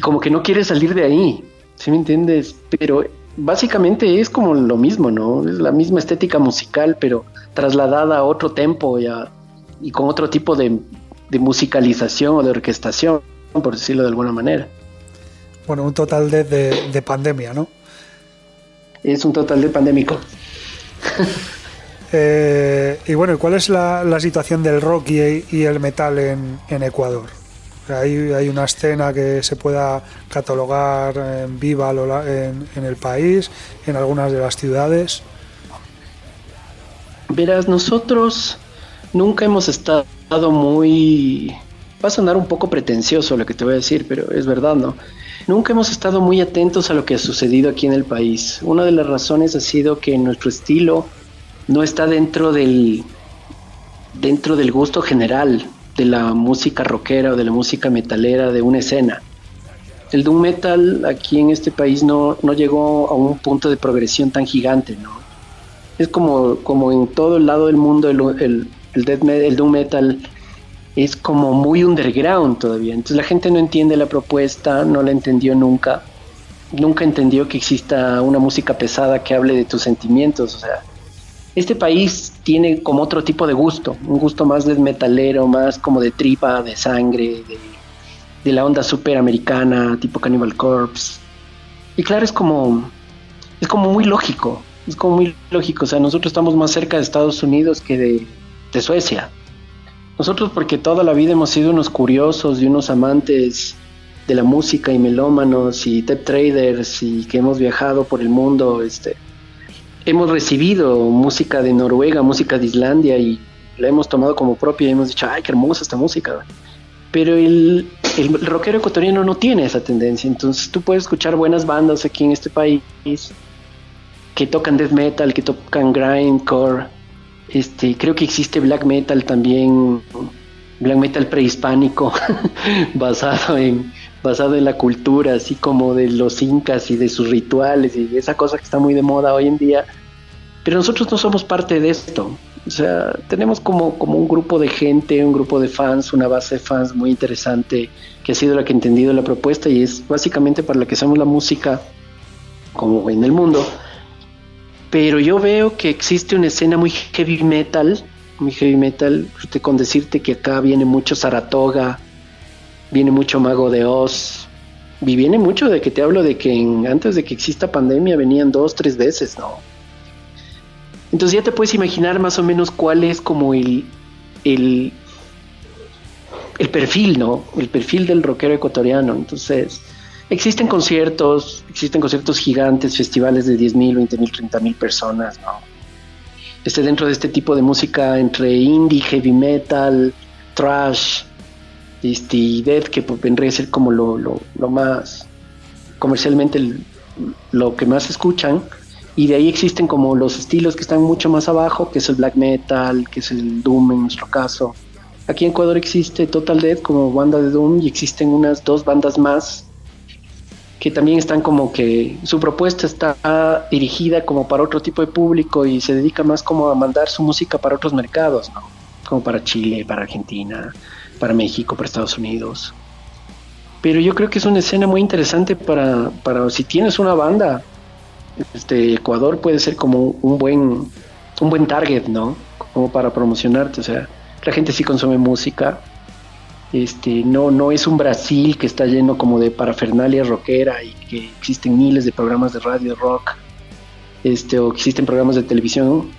como que no quiere salir de ahí, ¿sí me entiendes? Pero básicamente es como lo mismo, ¿no? Es la misma estética musical, pero trasladada a otro tempo y con otro tipo de, musicalización o de orquestación, por decirlo de alguna manera. Bueno, un total de, de pandemia, ¿no? Es un total de pandémico. Eh, y bueno, ¿cuál es la, situación del rock y, el metal en, Ecuador? ¿Hay, ¿Hay, una escena que se pueda catalogar en viva en, en el país, en algunas de las ciudades? Verás, nosotros nunca hemos estado muy... Va a sonar un poco pretencioso lo que te voy a decir, pero es verdad, ¿no? Nunca hemos estado muy atentos a lo que ha sucedido aquí en el país. Una de las razones ha sido que nuestro estilo no está dentro del dentro del gusto general de la música rockera o de la música metalera de una escena. El doom metal aquí en este país no, no llegó a un punto de progresión tan gigante, ¿no? Es como, como en todo el lado del mundo el, el, el, el doom metal es como muy underground todavía. Entonces la gente no entiende la propuesta, no la entendió nunca. Nunca entendió que exista una música pesada que hable de tus sentimientos. O sea, este país tiene como otro tipo de gusto, un gusto más de metalero, más como de tripa, de sangre, de, la onda super americana, tipo Cannibal Corpse. Y claro, es como, es como muy lógico, es como muy lógico, o sea, nosotros estamos más cerca de Estados Unidos que de, de Suecia. Nosotros porque toda la vida hemos sido unos curiosos y unos amantes de la música y melómanos y tech traders y que hemos viajado por el mundo, este, hemos recibido música de Noruega, música de Islandia y la hemos tomado como propia y hemos dicho, ay, qué hermosa esta música. Pero el, el rockero ecuatoriano no tiene esa tendencia, entonces tú puedes escuchar buenas bandas aquí en este país que tocan death metal, que tocan grindcore, este, creo que existe black metal también, black metal prehispánico, basado en basado en la cultura, así como de los incas y de sus rituales y esa cosa que está muy de moda hoy en día. Pero nosotros no somos parte de esto. O sea, tenemos como, como un grupo de gente, un grupo de fans, una base de fans muy interesante que ha sido la que ha entendido la propuesta y es básicamente para la que hacemos la música como en el mundo. Pero yo veo que existe una escena muy heavy metal, muy heavy metal, con decirte que acá viene mucho Saratoga, viene mucho Mago de Oz, y viene mucho de que te hablo de que antes de que exista pandemia venían dos, tres veces, ¿no? Entonces ya te puedes imaginar más o menos cuál es como el, el, el perfil, ¿no? El perfil del rockero ecuatoriano. Entonces, existen conciertos, existen conciertos gigantes, festivales de 10.000, mil, 20 mil, 30 mil personas, ¿no? Este, dentro de este tipo de música entre indie, heavy metal, trash, y Dead, que pues, vendría a ser como lo, lo, más comercialmente lo que más escuchan, Y de ahí existen como los estilos que están mucho más abajo, que es el black metal, que es el doom en nuestro caso. Aquí en Ecuador existe Total Death como banda de doom y existen unas dos bandas más que también están como que su propuesta está dirigida como para otro tipo de público y se dedica más como a mandar su música para otros mercados, ¿no? Como para Chile, para Argentina, para México, para Estados Unidos. Pero yo creo que es una escena muy interesante para, para si tienes una banda, este Ecuador puede ser como un buen un buen target, ¿no? Como para promocionarte, o sea, la gente sí consume música, este, no, no es un Brasil que está lleno como de parafernalia rockera y que existen miles de programas de radio rock, este, o existen programas de televisión,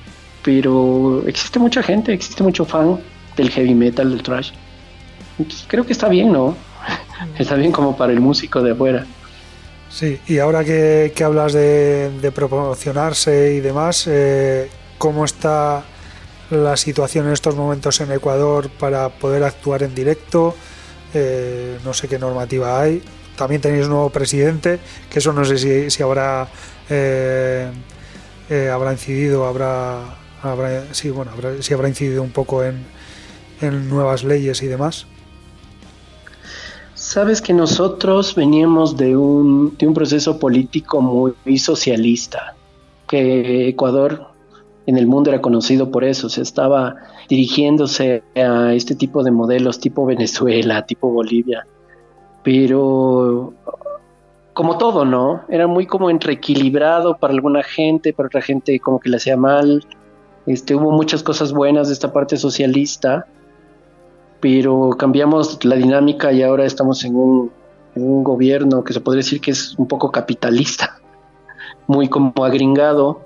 pero existe mucha gente, existe mucho fan del heavy metal, del thrash. Entonces, creo que está bien, ¿no? está bien como para el músico de afuera. Sí, y ahora que, hablas de, promocionarse y demás, eh, ¿cómo está la situación en estos momentos en Ecuador para poder actuar en directo. Eh, no sé qué normativa hay. También tenéis un nuevo presidente, que eso no sé si, si habrá eh, habrá incidido, habrá, habrá sí, bueno, habrá, habrá incidido un poco en, en nuevas leyes y demás. Sabes que nosotros veníamos de un, de un proceso político muy socialista, que Ecuador en el mundo era conocido por eso, se estaba dirigiéndose a este tipo de modelos tipo Venezuela, tipo Bolivia, pero como todo, ¿no? Era muy como entreequilibrado para alguna gente, para otra gente como que le hacía mal. Este, hubo muchas cosas buenas de esta parte socialista, pero cambiamos la dinámica y ahora estamos en un, gobierno que se podría decir que es un poco capitalista, muy como agringado,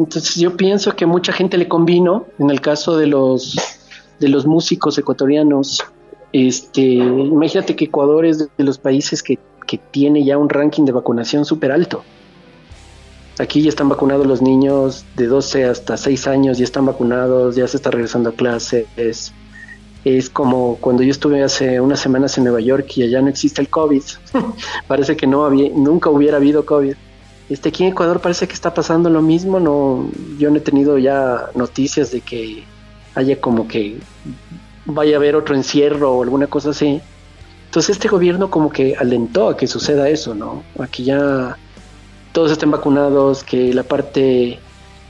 entonces yo pienso que mucha gente le convino, en el caso de los, de los músicos ecuatorianos, este, imagínate que Ecuador es de los países que, que tiene ya un ranking de vacunación súper alto. Aquí ya están vacunados los niños de 12 hasta 6 años, ya están vacunados, ya se está regresando a clases. Es, como cuando yo estuve hace unas semanas en Nueva York y allá no existe el COVID. Parece que no había, nunca hubiera habido COVID. Este, aquí en Ecuador parece que está pasando lo mismo, no, yo no he tenido ya noticias de que haya como que vaya a haber otro encierro o alguna cosa así. Entonces este gobierno como que alentó a que suceda eso, ¿no? A que ya todos estén vacunados, que la parte,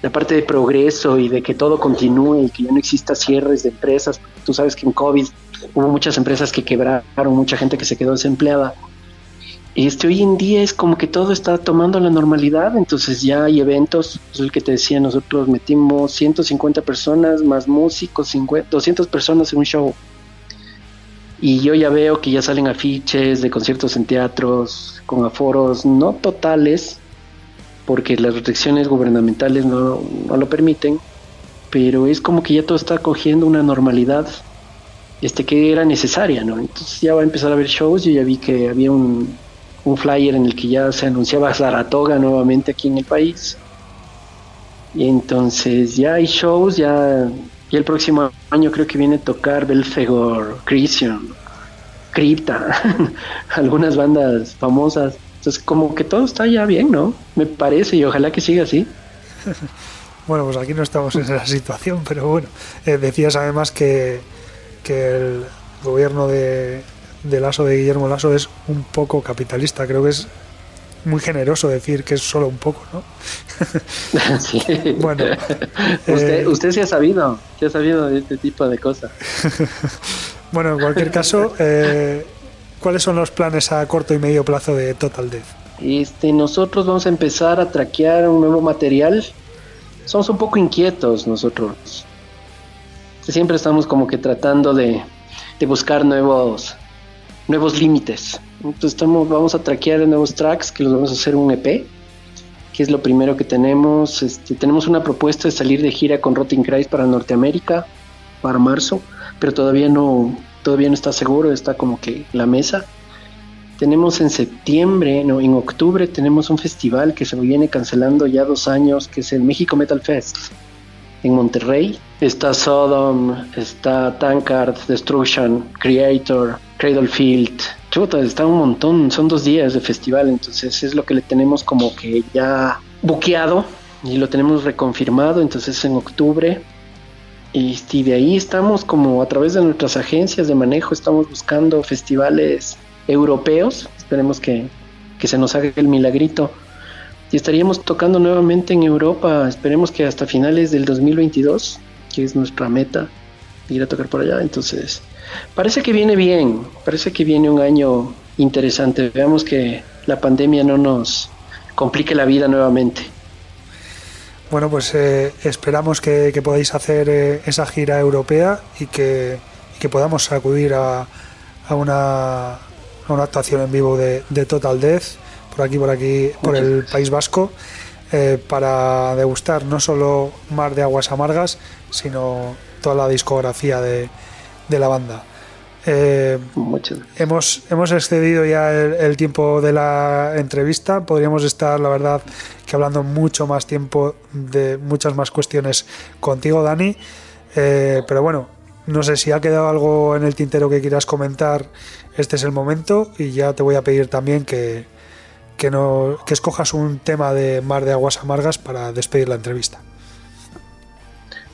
la parte de progreso y de que todo continúe y que ya no exista cierres de empresas. Tú sabes que en COVID hubo muchas empresas que quebraron, mucha gente que se quedó desempleada. Este, hoy en día es como que todo está tomando la normalidad, entonces ya hay eventos, es el que te decía, nosotros metimos 150 personas más músicos, 200 personas en un show. Y yo ya veo que ya salen afiches de conciertos en teatros con aforos no totales, porque las restricciones gubernamentales no, no lo permiten, pero es como que ya todo está cogiendo una normalidad este que era necesaria, ¿no? Entonces ya va a empezar a haber shows, yo ya vi que había un, un flyer en el que ya se anunciaba Saratoga nuevamente aquí en el país. Y entonces ya hay shows, ya, y el próximo año creo que viene a tocar Belfegor, Christian, Crypta, algunas bandas famosas. Entonces como que todo está ya bien, ¿no? Me parece y ojalá que siga así. bueno, pues aquí no estamos en esa situación, pero bueno, eh, decías además que, que el gobierno de, de Lasso de Guillermo Lasso es un poco capitalista. Creo que es muy generoso decir que es solo un poco, ¿no? sí. bueno, usted, eh, usted sí ha sabido, sí ha sabido de este tipo de cosas. bueno, en cualquier caso, eh, ¿cuáles son los planes a corto y medio plazo de Total Death? Este, nosotros vamos a empezar a traquear un nuevo material. Somos un poco inquietos nosotros. Siempre estamos como que tratando de, de buscar nuevos nuevos límites. Entonces estamos, vamos a traquear nuevos tracks que los vamos a hacer un EP, que es lo primero que tenemos. Este, tenemos una propuesta de salir de gira con Rotting Christ para Norteamérica para marzo, pero todavía no, todavía no está seguro, está como que la mesa. Tenemos en septiembre, no, en octubre tenemos un festival que se viene cancelando ya dos años, que es el México Metal Fest en Monterrey. Está Sodom, está Tankard, Destruction, Creator, Cradlefield. Chuta, está un montón, son dos días de festival, entonces es lo que le tenemos como que ya buqueado y lo tenemos reconfirmado, entonces en octubre. Y, de ahí estamos como a través de nuestras agencias de manejo, estamos buscando festivales europeos, esperemos que, que se nos haga el milagrito. Y estaríamos tocando nuevamente en Europa, esperemos que hasta finales del 2022, que es nuestra meta, ir a tocar por allá. Entonces, parece que viene bien, parece que viene un año interesante. Veamos que la pandemia no nos complique la vida nuevamente. Bueno, pues eh, esperamos que, podáis hacer eh, esa gira europea y que, podamos acudir a, una, una, actuación en vivo de, Total Death por aquí, por aquí, por el País Vasco, eh, para degustar no solo Mar de Aguas Amargas, sino toda la discografía de, de la banda. Eh, hemos, hemos excedido ya el, tiempo de la entrevista. Podríamos estar, la verdad, que hablando mucho más tiempo de muchas más cuestiones contigo, Dani. Eh, pero bueno, no sé si ha quedado algo en el tintero que quieras comentar. Este es el momento y ya te voy a pedir también que, que, no, que escojas un tema de Mar de Aguas Amargas para despedir la entrevista.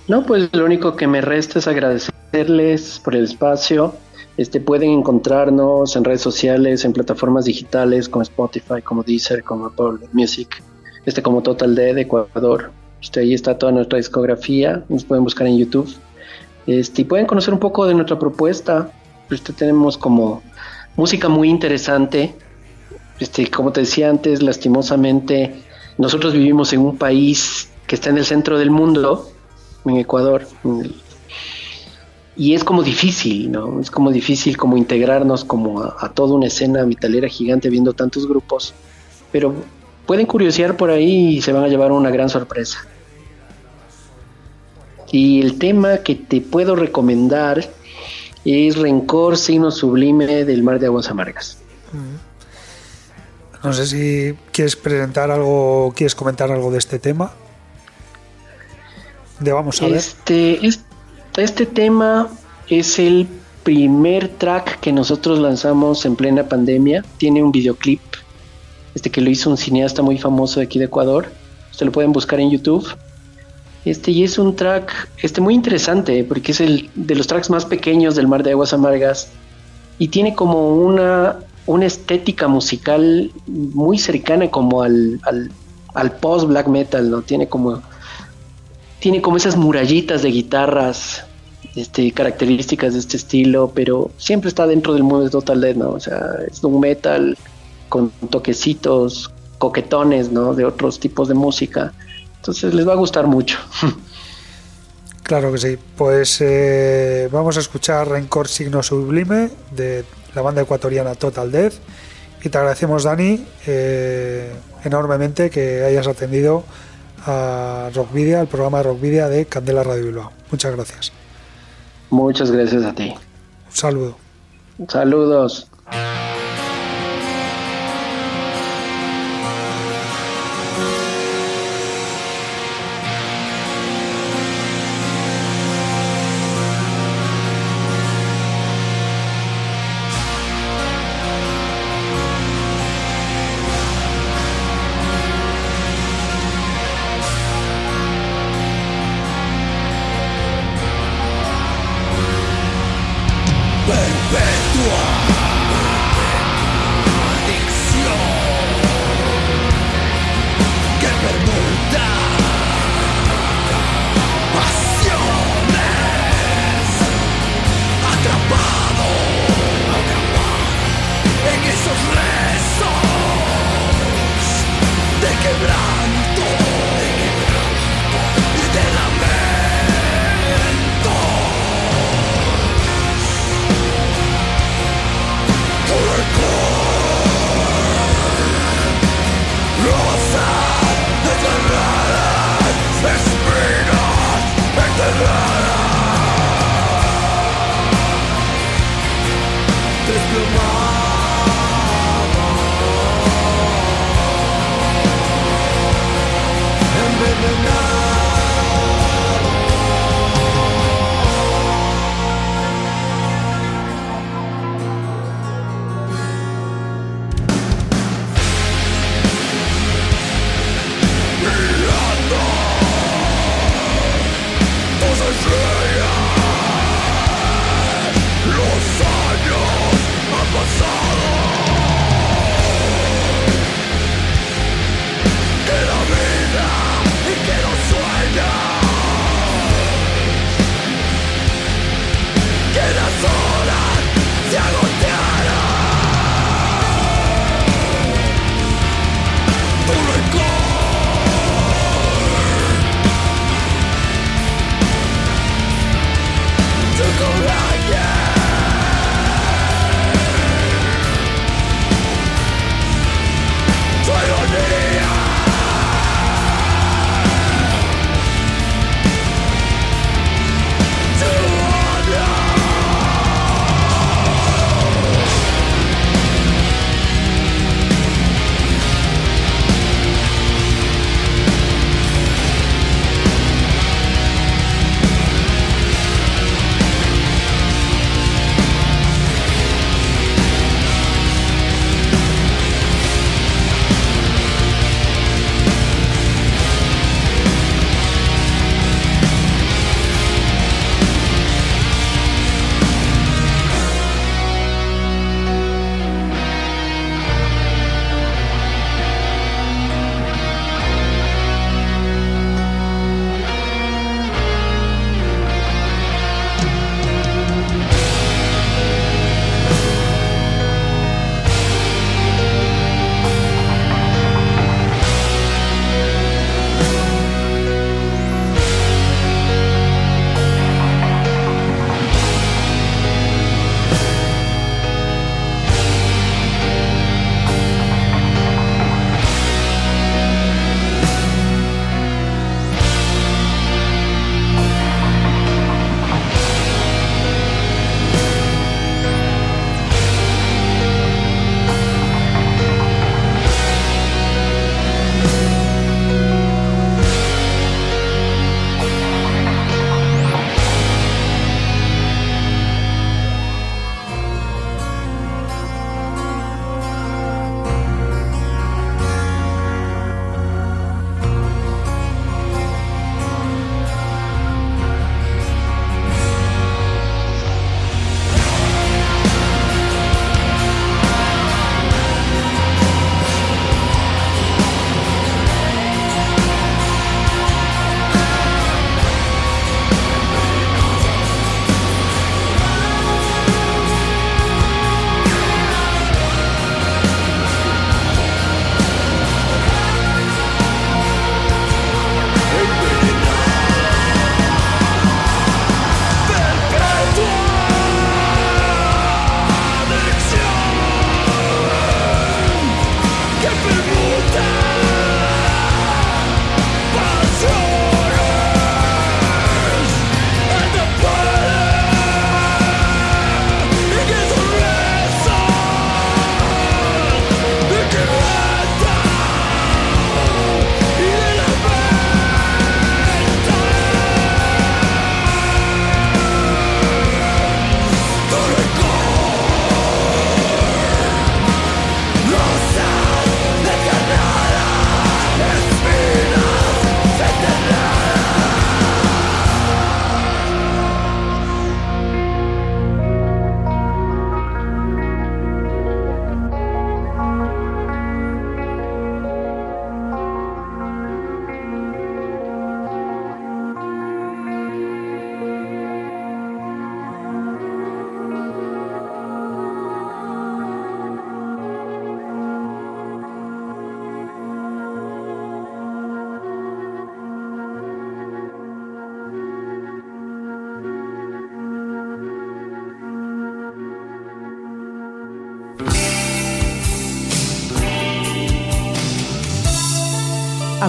No, pues lo único que me resta es agradecerles por el espacio este, pueden encontrarnos en redes sociales, en plataformas digitales como Spotify, como Deezer, como Apple Music, este, como Total D de Ecuador. Este, ahí está toda nuestra discografía, nos pueden buscar en YouTube. Este, y pueden conocer un poco de nuestra propuesta. Este, tenemos como música muy interesante. Este, como te decía antes, lastimosamente, nosotros vivimos en un país que está en el centro del mundo, en Ecuador, en el y es como difícil, ¿no? Es como difícil como integrarnos como a, toda una escena vitalera gigante viendo tantos grupos, pero pueden curiosear por ahí y se van a llevar una gran sorpresa. Y el tema que te puedo recomendar es Rencor, signo sublime del mar de aguas amargas. No sé si quieres presentar algo, quieres comentar algo de este tema. De vamos a ver. Este, este tema es el primer track que nosotros lanzamos en plena pandemia. Tiene un videoclip este que lo hizo un cineasta muy famoso de aquí de Ecuador. Se lo pueden buscar en YouTube. Este y es un track este muy interesante porque es el de los tracks más pequeños del Mar de Aguas Amargas y tiene como una una estética musical muy cercana como al, al, al post black metal, ¿no? Tiene como tiene como esas murallitas de guitarras, este, características de este estilo, pero siempre está dentro del mundo de Total Dead, ¿no? O sea, es un metal con toquecitos, coquetones, ¿no? De otros tipos de música. Entonces les va a gustar mucho. Claro que sí. Pues eh, vamos a escuchar Rencor Signo Sublime de la banda ecuatoriana Total Death. Y te agradecemos, Dani, eh, enormemente que hayas atendido a Rockvidia, al programa de Rockvidia de Candela Radio Bilbao. Muchas gracias. Muchas gracias a ti. Un saludo. Saludos.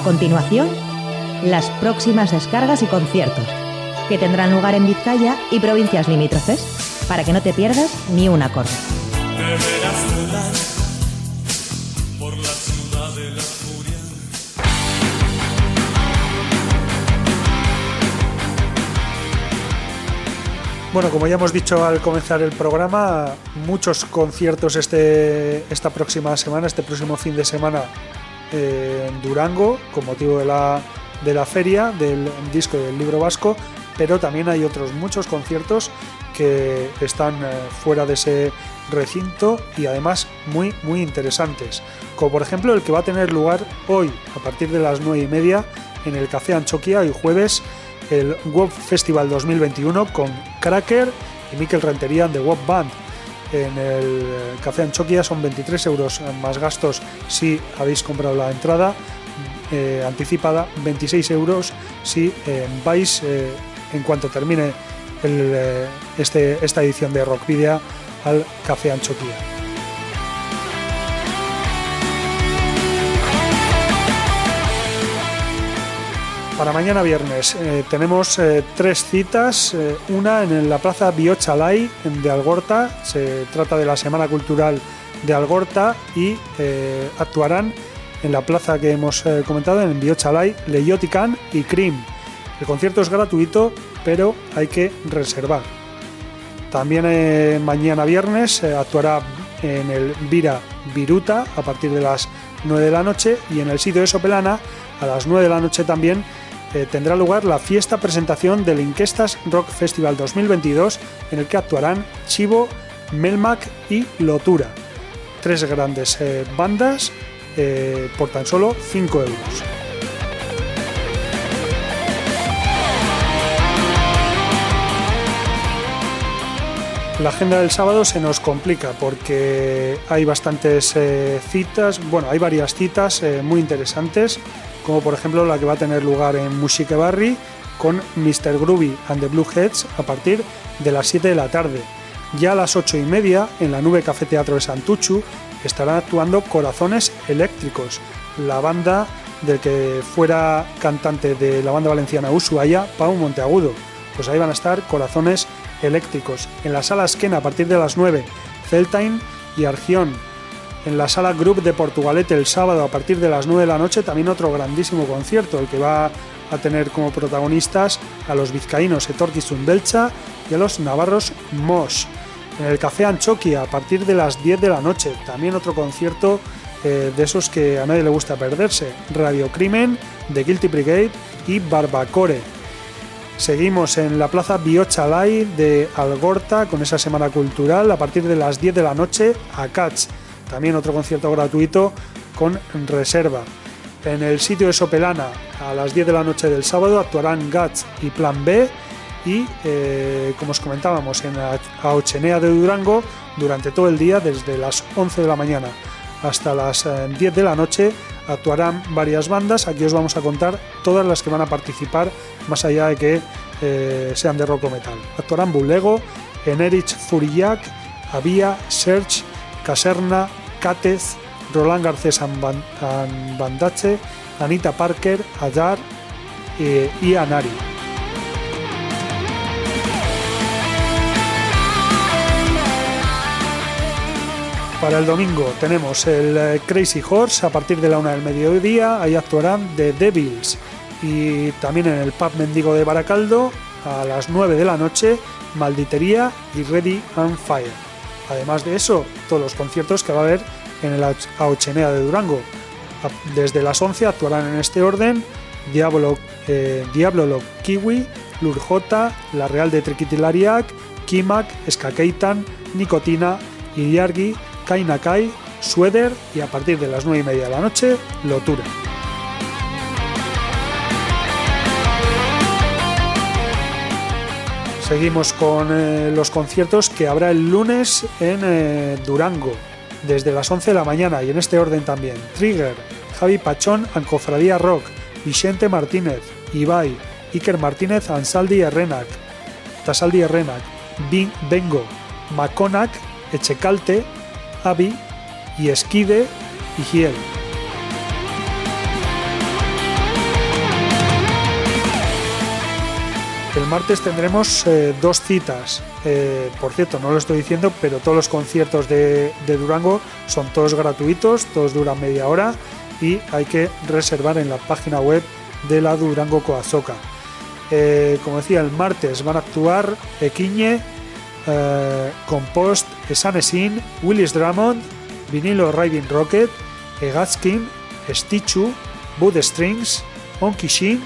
Continuación, las próximas descargas y conciertos, que tendrán lugar en Vizcaya y provincias limítrofes, para que no te pierdas ni un acorde. Bueno, como ya hemos dicho al comenzar el programa, muchos conciertos este, esta próxima semana, este próximo fin de semana en Durango, con motivo de la, de la feria del disco del libro vasco, pero también hay otros muchos conciertos que están eh, fuera de ese recinto y además muy muy interesantes, como por ejemplo el que va a tener lugar hoy a partir de las 9 y media en el Café Anchoquia, hoy jueves el Web Festival 2021 con Cracker y Mikel Rentería de Web Band. En el Café Anchoquia son 23 euros más gastos si habéis comprado la entrada eh, anticipada, 26 euros si eh, vais eh, en cuanto termine este, esta edición de Rock Video al Café Anchoquia. Para mañana viernes eh, tenemos eh, tres citas, eh, una en la Plaza Biochalay de Algorta, se trata de la Semana Cultural de Algorta y actuarán en la plaza que hemos comentado, en Biochalay, Leyotican y Cream. El concierto es gratuito, pero hay que reservar. También mañana viernes actuará en el Vira Viruta a partir de las 9 de la noche y en el sitio de Sopelana a las 9 de la noche también eh, tendrá lugar la fiesta presentación del Inquestas Rock Festival 2022 en el que actuarán Chivo, Melmac y Lotura. Tres grandes eh, bandas eh, por tan solo 5 euros. La agenda del sábado se nos complica porque hay bastantes citas, bueno, hay varias citas muy interesantes como por ejemplo la que va a tener lugar en Musique Barry con Mr. Groovy and the Blue Heads a partir de las 7 de la tarde. Ya a las 8 y media, en la Nube Café Teatro de Santuchu, estarán actuando Corazones Eléctricos, la banda del que fuera cantante de la banda valenciana Ushuaia, Pau Monteagudo. Pues ahí van a estar Corazones Eléctricos. En la sala Esquena a partir de las 9, Celtine y Argión en la sala Group de Portugalete el sábado a partir de las 9 de la noche, también otro grandísimo concierto, el que va a tener como protagonistas a los vizcaínos Etorquistun Belcha y a los navarros Mos. En el Café Anchoquia a partir de las 10 de la noche, también otro concierto eh, de esos que a nadie le gusta perderse, Radio Crimen, The Guilty Brigade y Barbacore. Seguimos en la Plaza Biochalay de Algorta con esa semana cultural a partir de las 10 de la noche. A Catch también otro concierto gratuito con reserva. En el sitio de Sopelana, a las 10 de la noche del sábado, actuarán Guts y Plan B. Y eh, como os comentábamos, en Aochenea de Durango, durante todo el día, desde las 11 de la mañana hasta las 10 eh, de la noche, actuarán varias bandas. Aquí os vamos a contar todas las que van a participar, más allá de que eh, sean de rock o metal. Actuarán Bulego, Enerich Furillac, Avia, Search, Caserna, Catez, Roland Garcés Bandache, Anita Parker, Ayar eh, y Anari. Para el domingo tenemos el eh, Crazy Horse a partir de la una del mediodía, ahí actuarán The Devils y también en el pub Mendigo de Baracaldo a las 9 de la noche, Malditería y Ready and Fire. Además de eso, todos los conciertos que va a haber en el Aochenea de Durango. Desde las 11 actuarán en este orden Diablo, eh, Diablo Kiwi, Lurjota, La Real de Triquitilariac, Kimak, Skakeitan, Nicotina, Iriargi, Kainakai, Sueder y a partir de las 9 y media de la noche, Lotura. Seguimos con eh, los conciertos que habrá el lunes en eh, Durango, desde las 11 de la mañana y en este orden también. Trigger, Javi Pachón, Ancofradía Rock, Vicente Martínez, Ibai, Iker Martínez, Ansaldi Herrenac, Tasaldi Herrenac, Bengo, Maconac, Echecalte, Avi y Esquide y Giel. El martes tendremos eh, dos citas. Eh, por cierto, no lo estoy diciendo, pero todos los conciertos de, Durango son todos gratuitos, todos duran media hora y hay que reservar en la página web de la Durango Coazoca. Eh, como decía, el martes van a actuar Equiñe, Compost, Esanesin, Willis Drummond, Vinilo Riding Rocket, Egatskin, Stichu, Bud Strings, Onkishin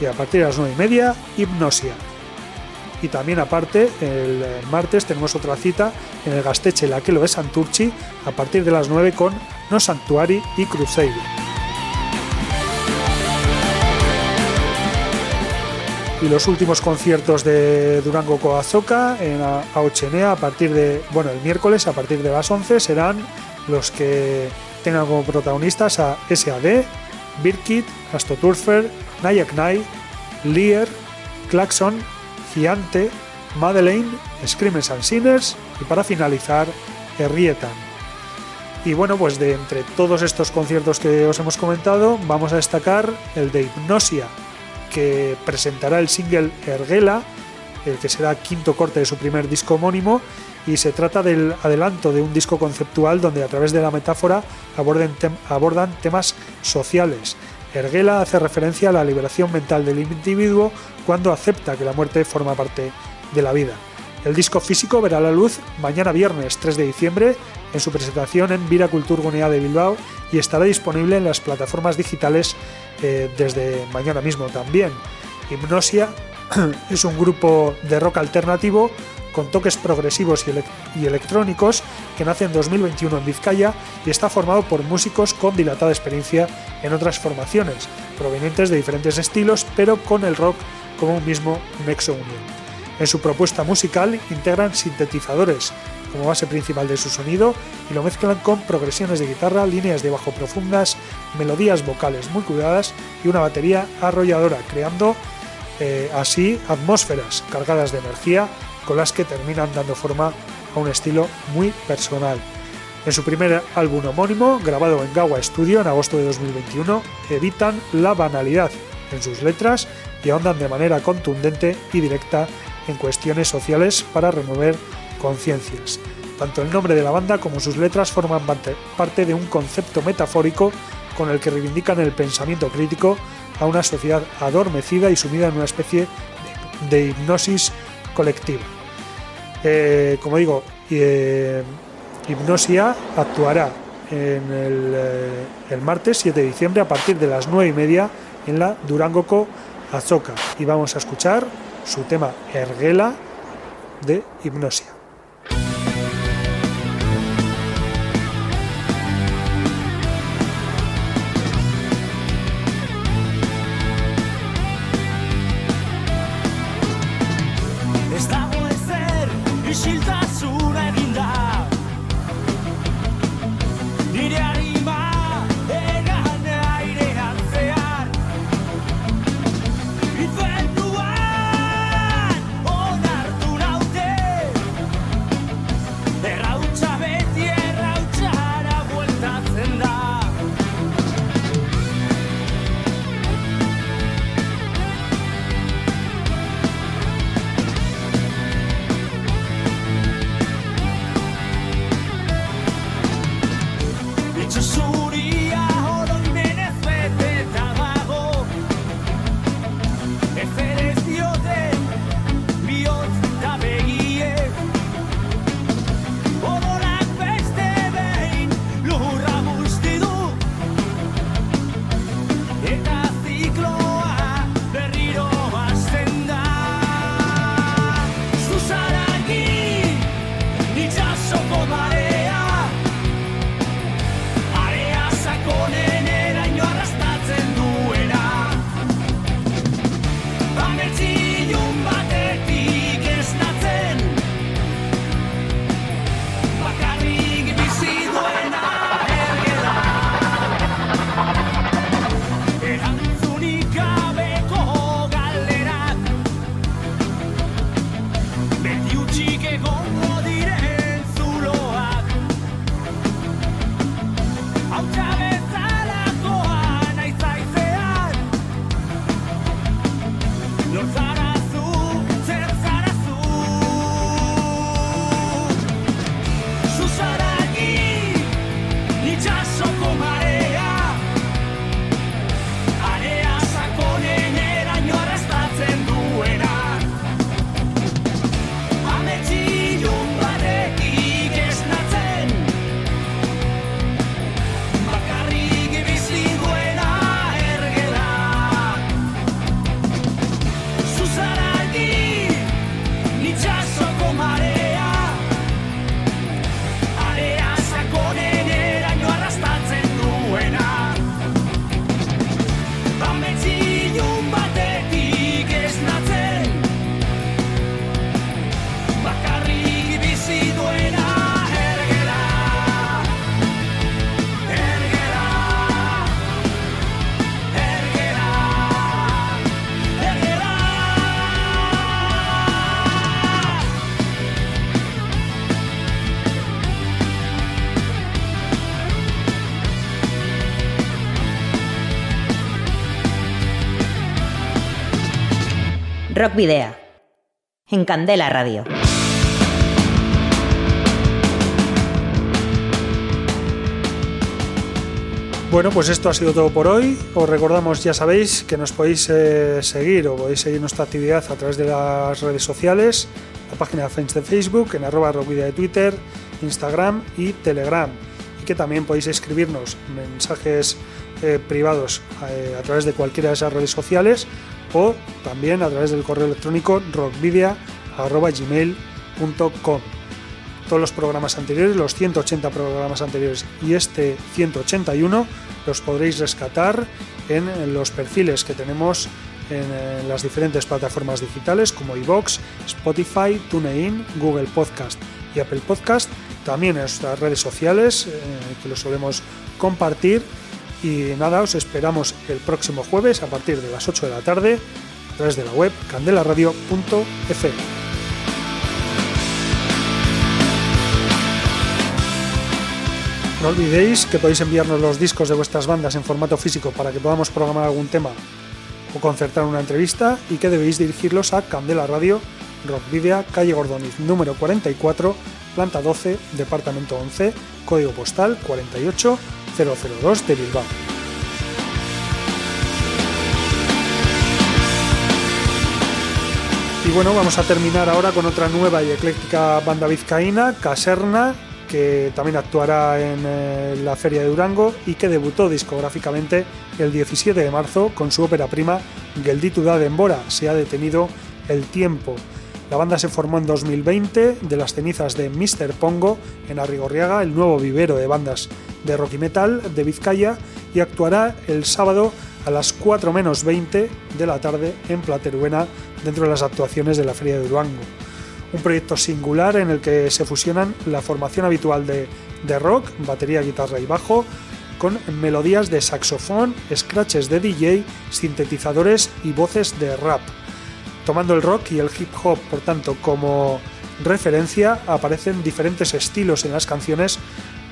y a partir de las 9 y media, Hipnosia. Y también aparte, el martes tenemos otra cita en el Gasteche La lo de Santurchi a partir de las 9 con No Sanctuary y Crusade. y los últimos conciertos de Durango Coazoca en Aochenea a partir de, bueno, el miércoles a partir de las 11 serán los que tengan como protagonistas a SAD, Birkit, Astroturfer, Nayak Nai, Lear, Claxon, Giante, Madeleine, Screamers and Sinners y para finalizar, Herrietan. Y bueno, pues de entre todos estos conciertos que os hemos comentado, vamos a destacar el de Hipnosia, que presentará el single Ergela, el que será quinto corte de su primer disco homónimo, y se trata del adelanto de un disco conceptual donde a través de la metáfora abordan temas sociales. Ergela hace referencia a la liberación mental del individuo cuando acepta que la muerte forma parte de la vida. El disco físico verá la luz mañana viernes 3 de diciembre en su presentación en Vira Cultur Gunea de Bilbao y estará disponible en las plataformas digitales eh, desde mañana mismo también. Hipnosia es un grupo de rock alternativo con toques progresivos y, electrónicos que nace en 2021 en Vizcaya y está formado por músicos con dilatada experiencia en otras formaciones, provenientes de diferentes estilos, pero con el rock como un mismo nexo unión. En su propuesta musical integran sintetizadores como base principal de su sonido y lo mezclan con progresiones de guitarra, líneas de bajo profundas, melodías vocales muy cuidadas y una batería arrolladora, creando eh, así atmósferas cargadas de energía con las que terminan dando forma a un estilo muy personal. En su primer álbum homónimo, grabado en Gawa Studio en agosto de 2021, evitan la banalidad en sus letras y ahondan de manera contundente y directa en cuestiones sociales para remover conciencias. Tanto el nombre de la banda como sus letras forman parte de un concepto metafórico con el que reivindican el pensamiento crítico a una sociedad adormecida y sumida en una especie de, hipnosis colectiva. Eh, como digo, eh, Hipnosia actuará en eh, el, martes 7 de diciembre a partir de las 9 y media en la Durangoco Azoka y vamos a escuchar su tema Ergela de Hipnosia. Rock Video. En Candela Radio. Bueno, pues esto ha sido todo por hoy. Os recordamos, ya sabéis, que nos podéis eh, seguir o podéis seguir nuestra actividad a través de las redes sociales, la página de Facebook, en arroba rockvidea de Twitter, Instagram y Telegram. Y que también podéis escribirnos mensajes eh, privados eh, a través de cualquiera de esas redes sociales o también a través del correo electrónico rockvidia.gmail.com. Todos los programas anteriores, los 180 programas anteriores y este 181 los podréis rescatar en los perfiles que tenemos en las diferentes plataformas digitales como iVoox, Spotify, TuneIn, Google Podcast y Apple Podcast, también en nuestras redes sociales eh, que lo solemos compartir y nada, os esperamos el próximo jueves a partir de las 8 de la tarde a través de la web candelaradio.fm. No olvidéis que podéis enviarnos los discos de vuestras bandas en formato físico para que podamos programar algún tema o concertar una entrevista y que debéis dirigirlos a Candela Radio, Rockvidia, calle Gordoniz, número 44, planta 12, departamento 11, código postal 48 002 de Bilbao. Y bueno, vamos a terminar ahora con otra nueva y ecléctica banda vizcaína, Caserna, que también actuará en eh, la Feria de Durango y que debutó discográficamente el 17 de marzo con su ópera prima Gelditu da Dembora, se ha detenido el tiempo. La banda se formó en 2020 de las cenizas de Mr. Pongo en Arrigorriaga, el nuevo vivero de bandas de rock y metal de Vizcaya, y actuará el sábado a las 4 menos 20 de la tarde en Plateruena dentro de las actuaciones de la Feria de Durango. Un proyecto singular en el que se fusionan la formación habitual de, de rock, batería, guitarra y bajo, con melodías de saxofón, scratches de DJ, sintetizadores y voces de rap. Tomando el rock y el hip hop, por tanto, como referencia, aparecen diferentes estilos en las canciones,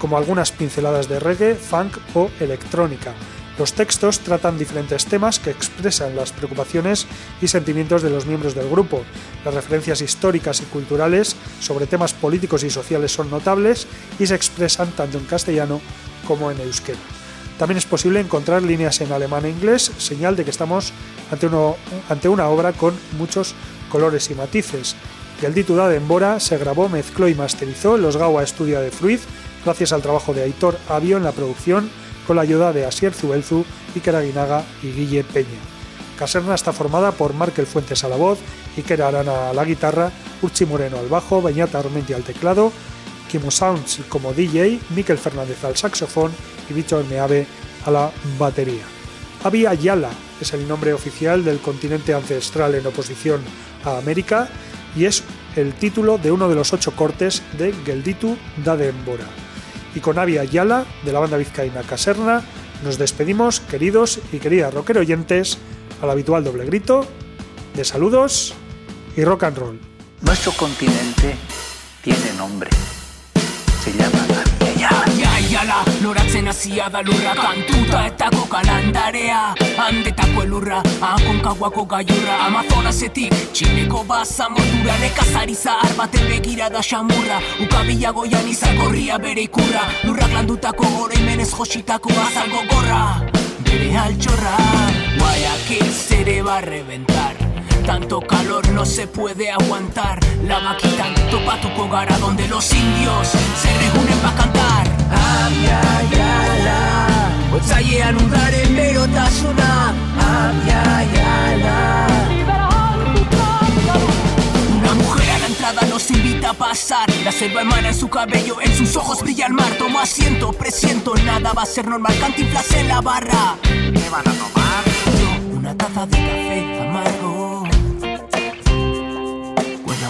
como algunas pinceladas de reggae, funk o electrónica. Los textos tratan diferentes temas que expresan las preocupaciones y sentimientos de los miembros del grupo. Las referencias históricas y culturales sobre temas políticos y sociales son notables y se expresan tanto en castellano como en euskera. También es posible encontrar líneas en alemán e inglés, señal de que estamos ante, una obra con muchos colores y matices. El título de Embora se grabó, mezcló y masterizó en los Gawa Studio de Fruit, gracias al trabajo de Aitor Avio en la producción, con la ayuda de Asier Zubelzu, Iker Aguinaga y Guille Peña. Caserna está formada por Markel Fuentes a la voz, Iker Arana a la guitarra, Urchi Moreno al bajo, Beñata Armenti al teclado, Kimo Sounds como DJ, Miquel Fernández al saxofón y Víctor Meave a la batería. Avi Ayala es el nombre oficial del continente ancestral en oposición a América y es el título de uno de los ocho cortes de Gelditu da Dembora. Y con Avi Ayala, de la banda vizcaína Caserna, nos despedimos, queridos y queridas rocker oyentes, al habitual doble grito de saludos y rock and roll. Nuestro continente tiene nombre. Se llama Bereala, loratzen hasia da lurra Kantuta eta kokalandarea Handetako elurra, akonkaguako gaiurra Amazonasetik, txineko baza motura Nekazari zahar baten begira da xamurra. Ukabila goian gorria bere ikurra Lurrak landutako gore menez jositako azalgo gorra Bere altxorra, Guayaquil zere va a reventar tanto calor no se puede aguantar. La vaquita topatuko gara donde los indios se reúnen pa' cantar Abiaiala Otzailean udaren berotasuna Abiaiala Una mujer a la entrada nos invita a pasar La selva emana en su cabello, en sus ojos brilla el mar Tomo asiento, presiento, nada va a ser normal Cantinflas en la barra ¿Qué van a tomar? Una taza de café amargo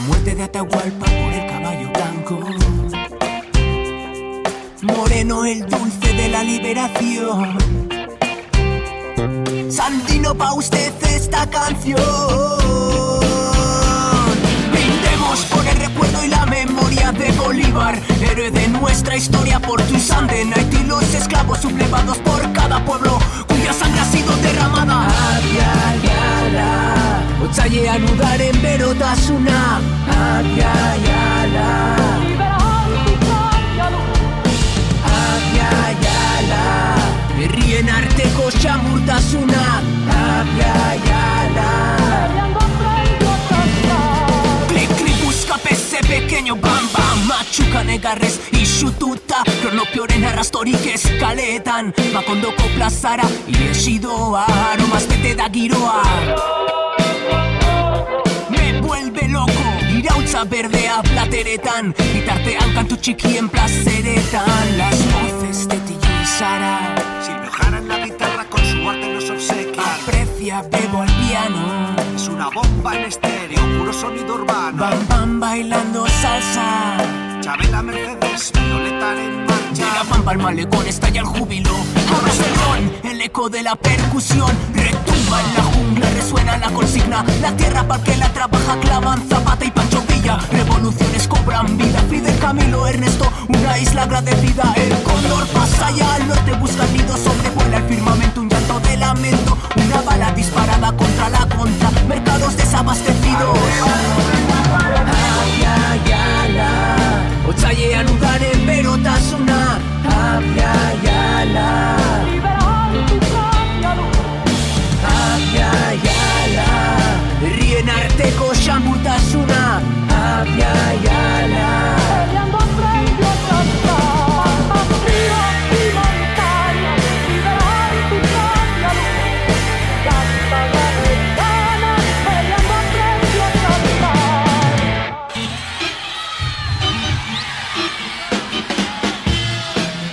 muerte de Atahualpa por el caballo blanco. Moreno el dulce de la liberación. Santino pa' usted esta canción. Brindemos por el recuerdo y la memoria de Bolívar, héroe de nuestra historia por tu sangre en Haití los esclavos sublevados por cada pueblo cuya sangre ha sido derramada. Otzailean udaren berotasuna Abiaiala Herrien arteko xamurtasuna Abiaiala busca pese pequeño bam bam. Matxuka negarrez isututa Kronopioren arrastorik eskaletan Makondoko plazara Iesidoa. Aromas bete da giroa. Vuelve loco Irautza berdea plateretan. Bitartean kantu txikien placeretan Las voces de ti y Sara Bebo al piano. Es una bomba en estéreo, puro sonido urbano. Bam bam bailando salsa. Chabela Mercedes, Violeta en marcha. De la pampa al malecón estalla el júbilo. Abras el ron, el eco de la percusión. Retumba en la jungla, resuena la consigna. La tierra para que la trabaja clavan Zapata y Pancho Villa. Revoluciones cobran vida Fidel Camilo Ernesto, una isla agradecida El cóndor pasa ya al norte Busca el nido, sobrevuela el firmamento Un lamento, una bala disparada contra la contra. Mercados desabastecidos. Abiaiala Otzailean udaren berotasuna Abiaiala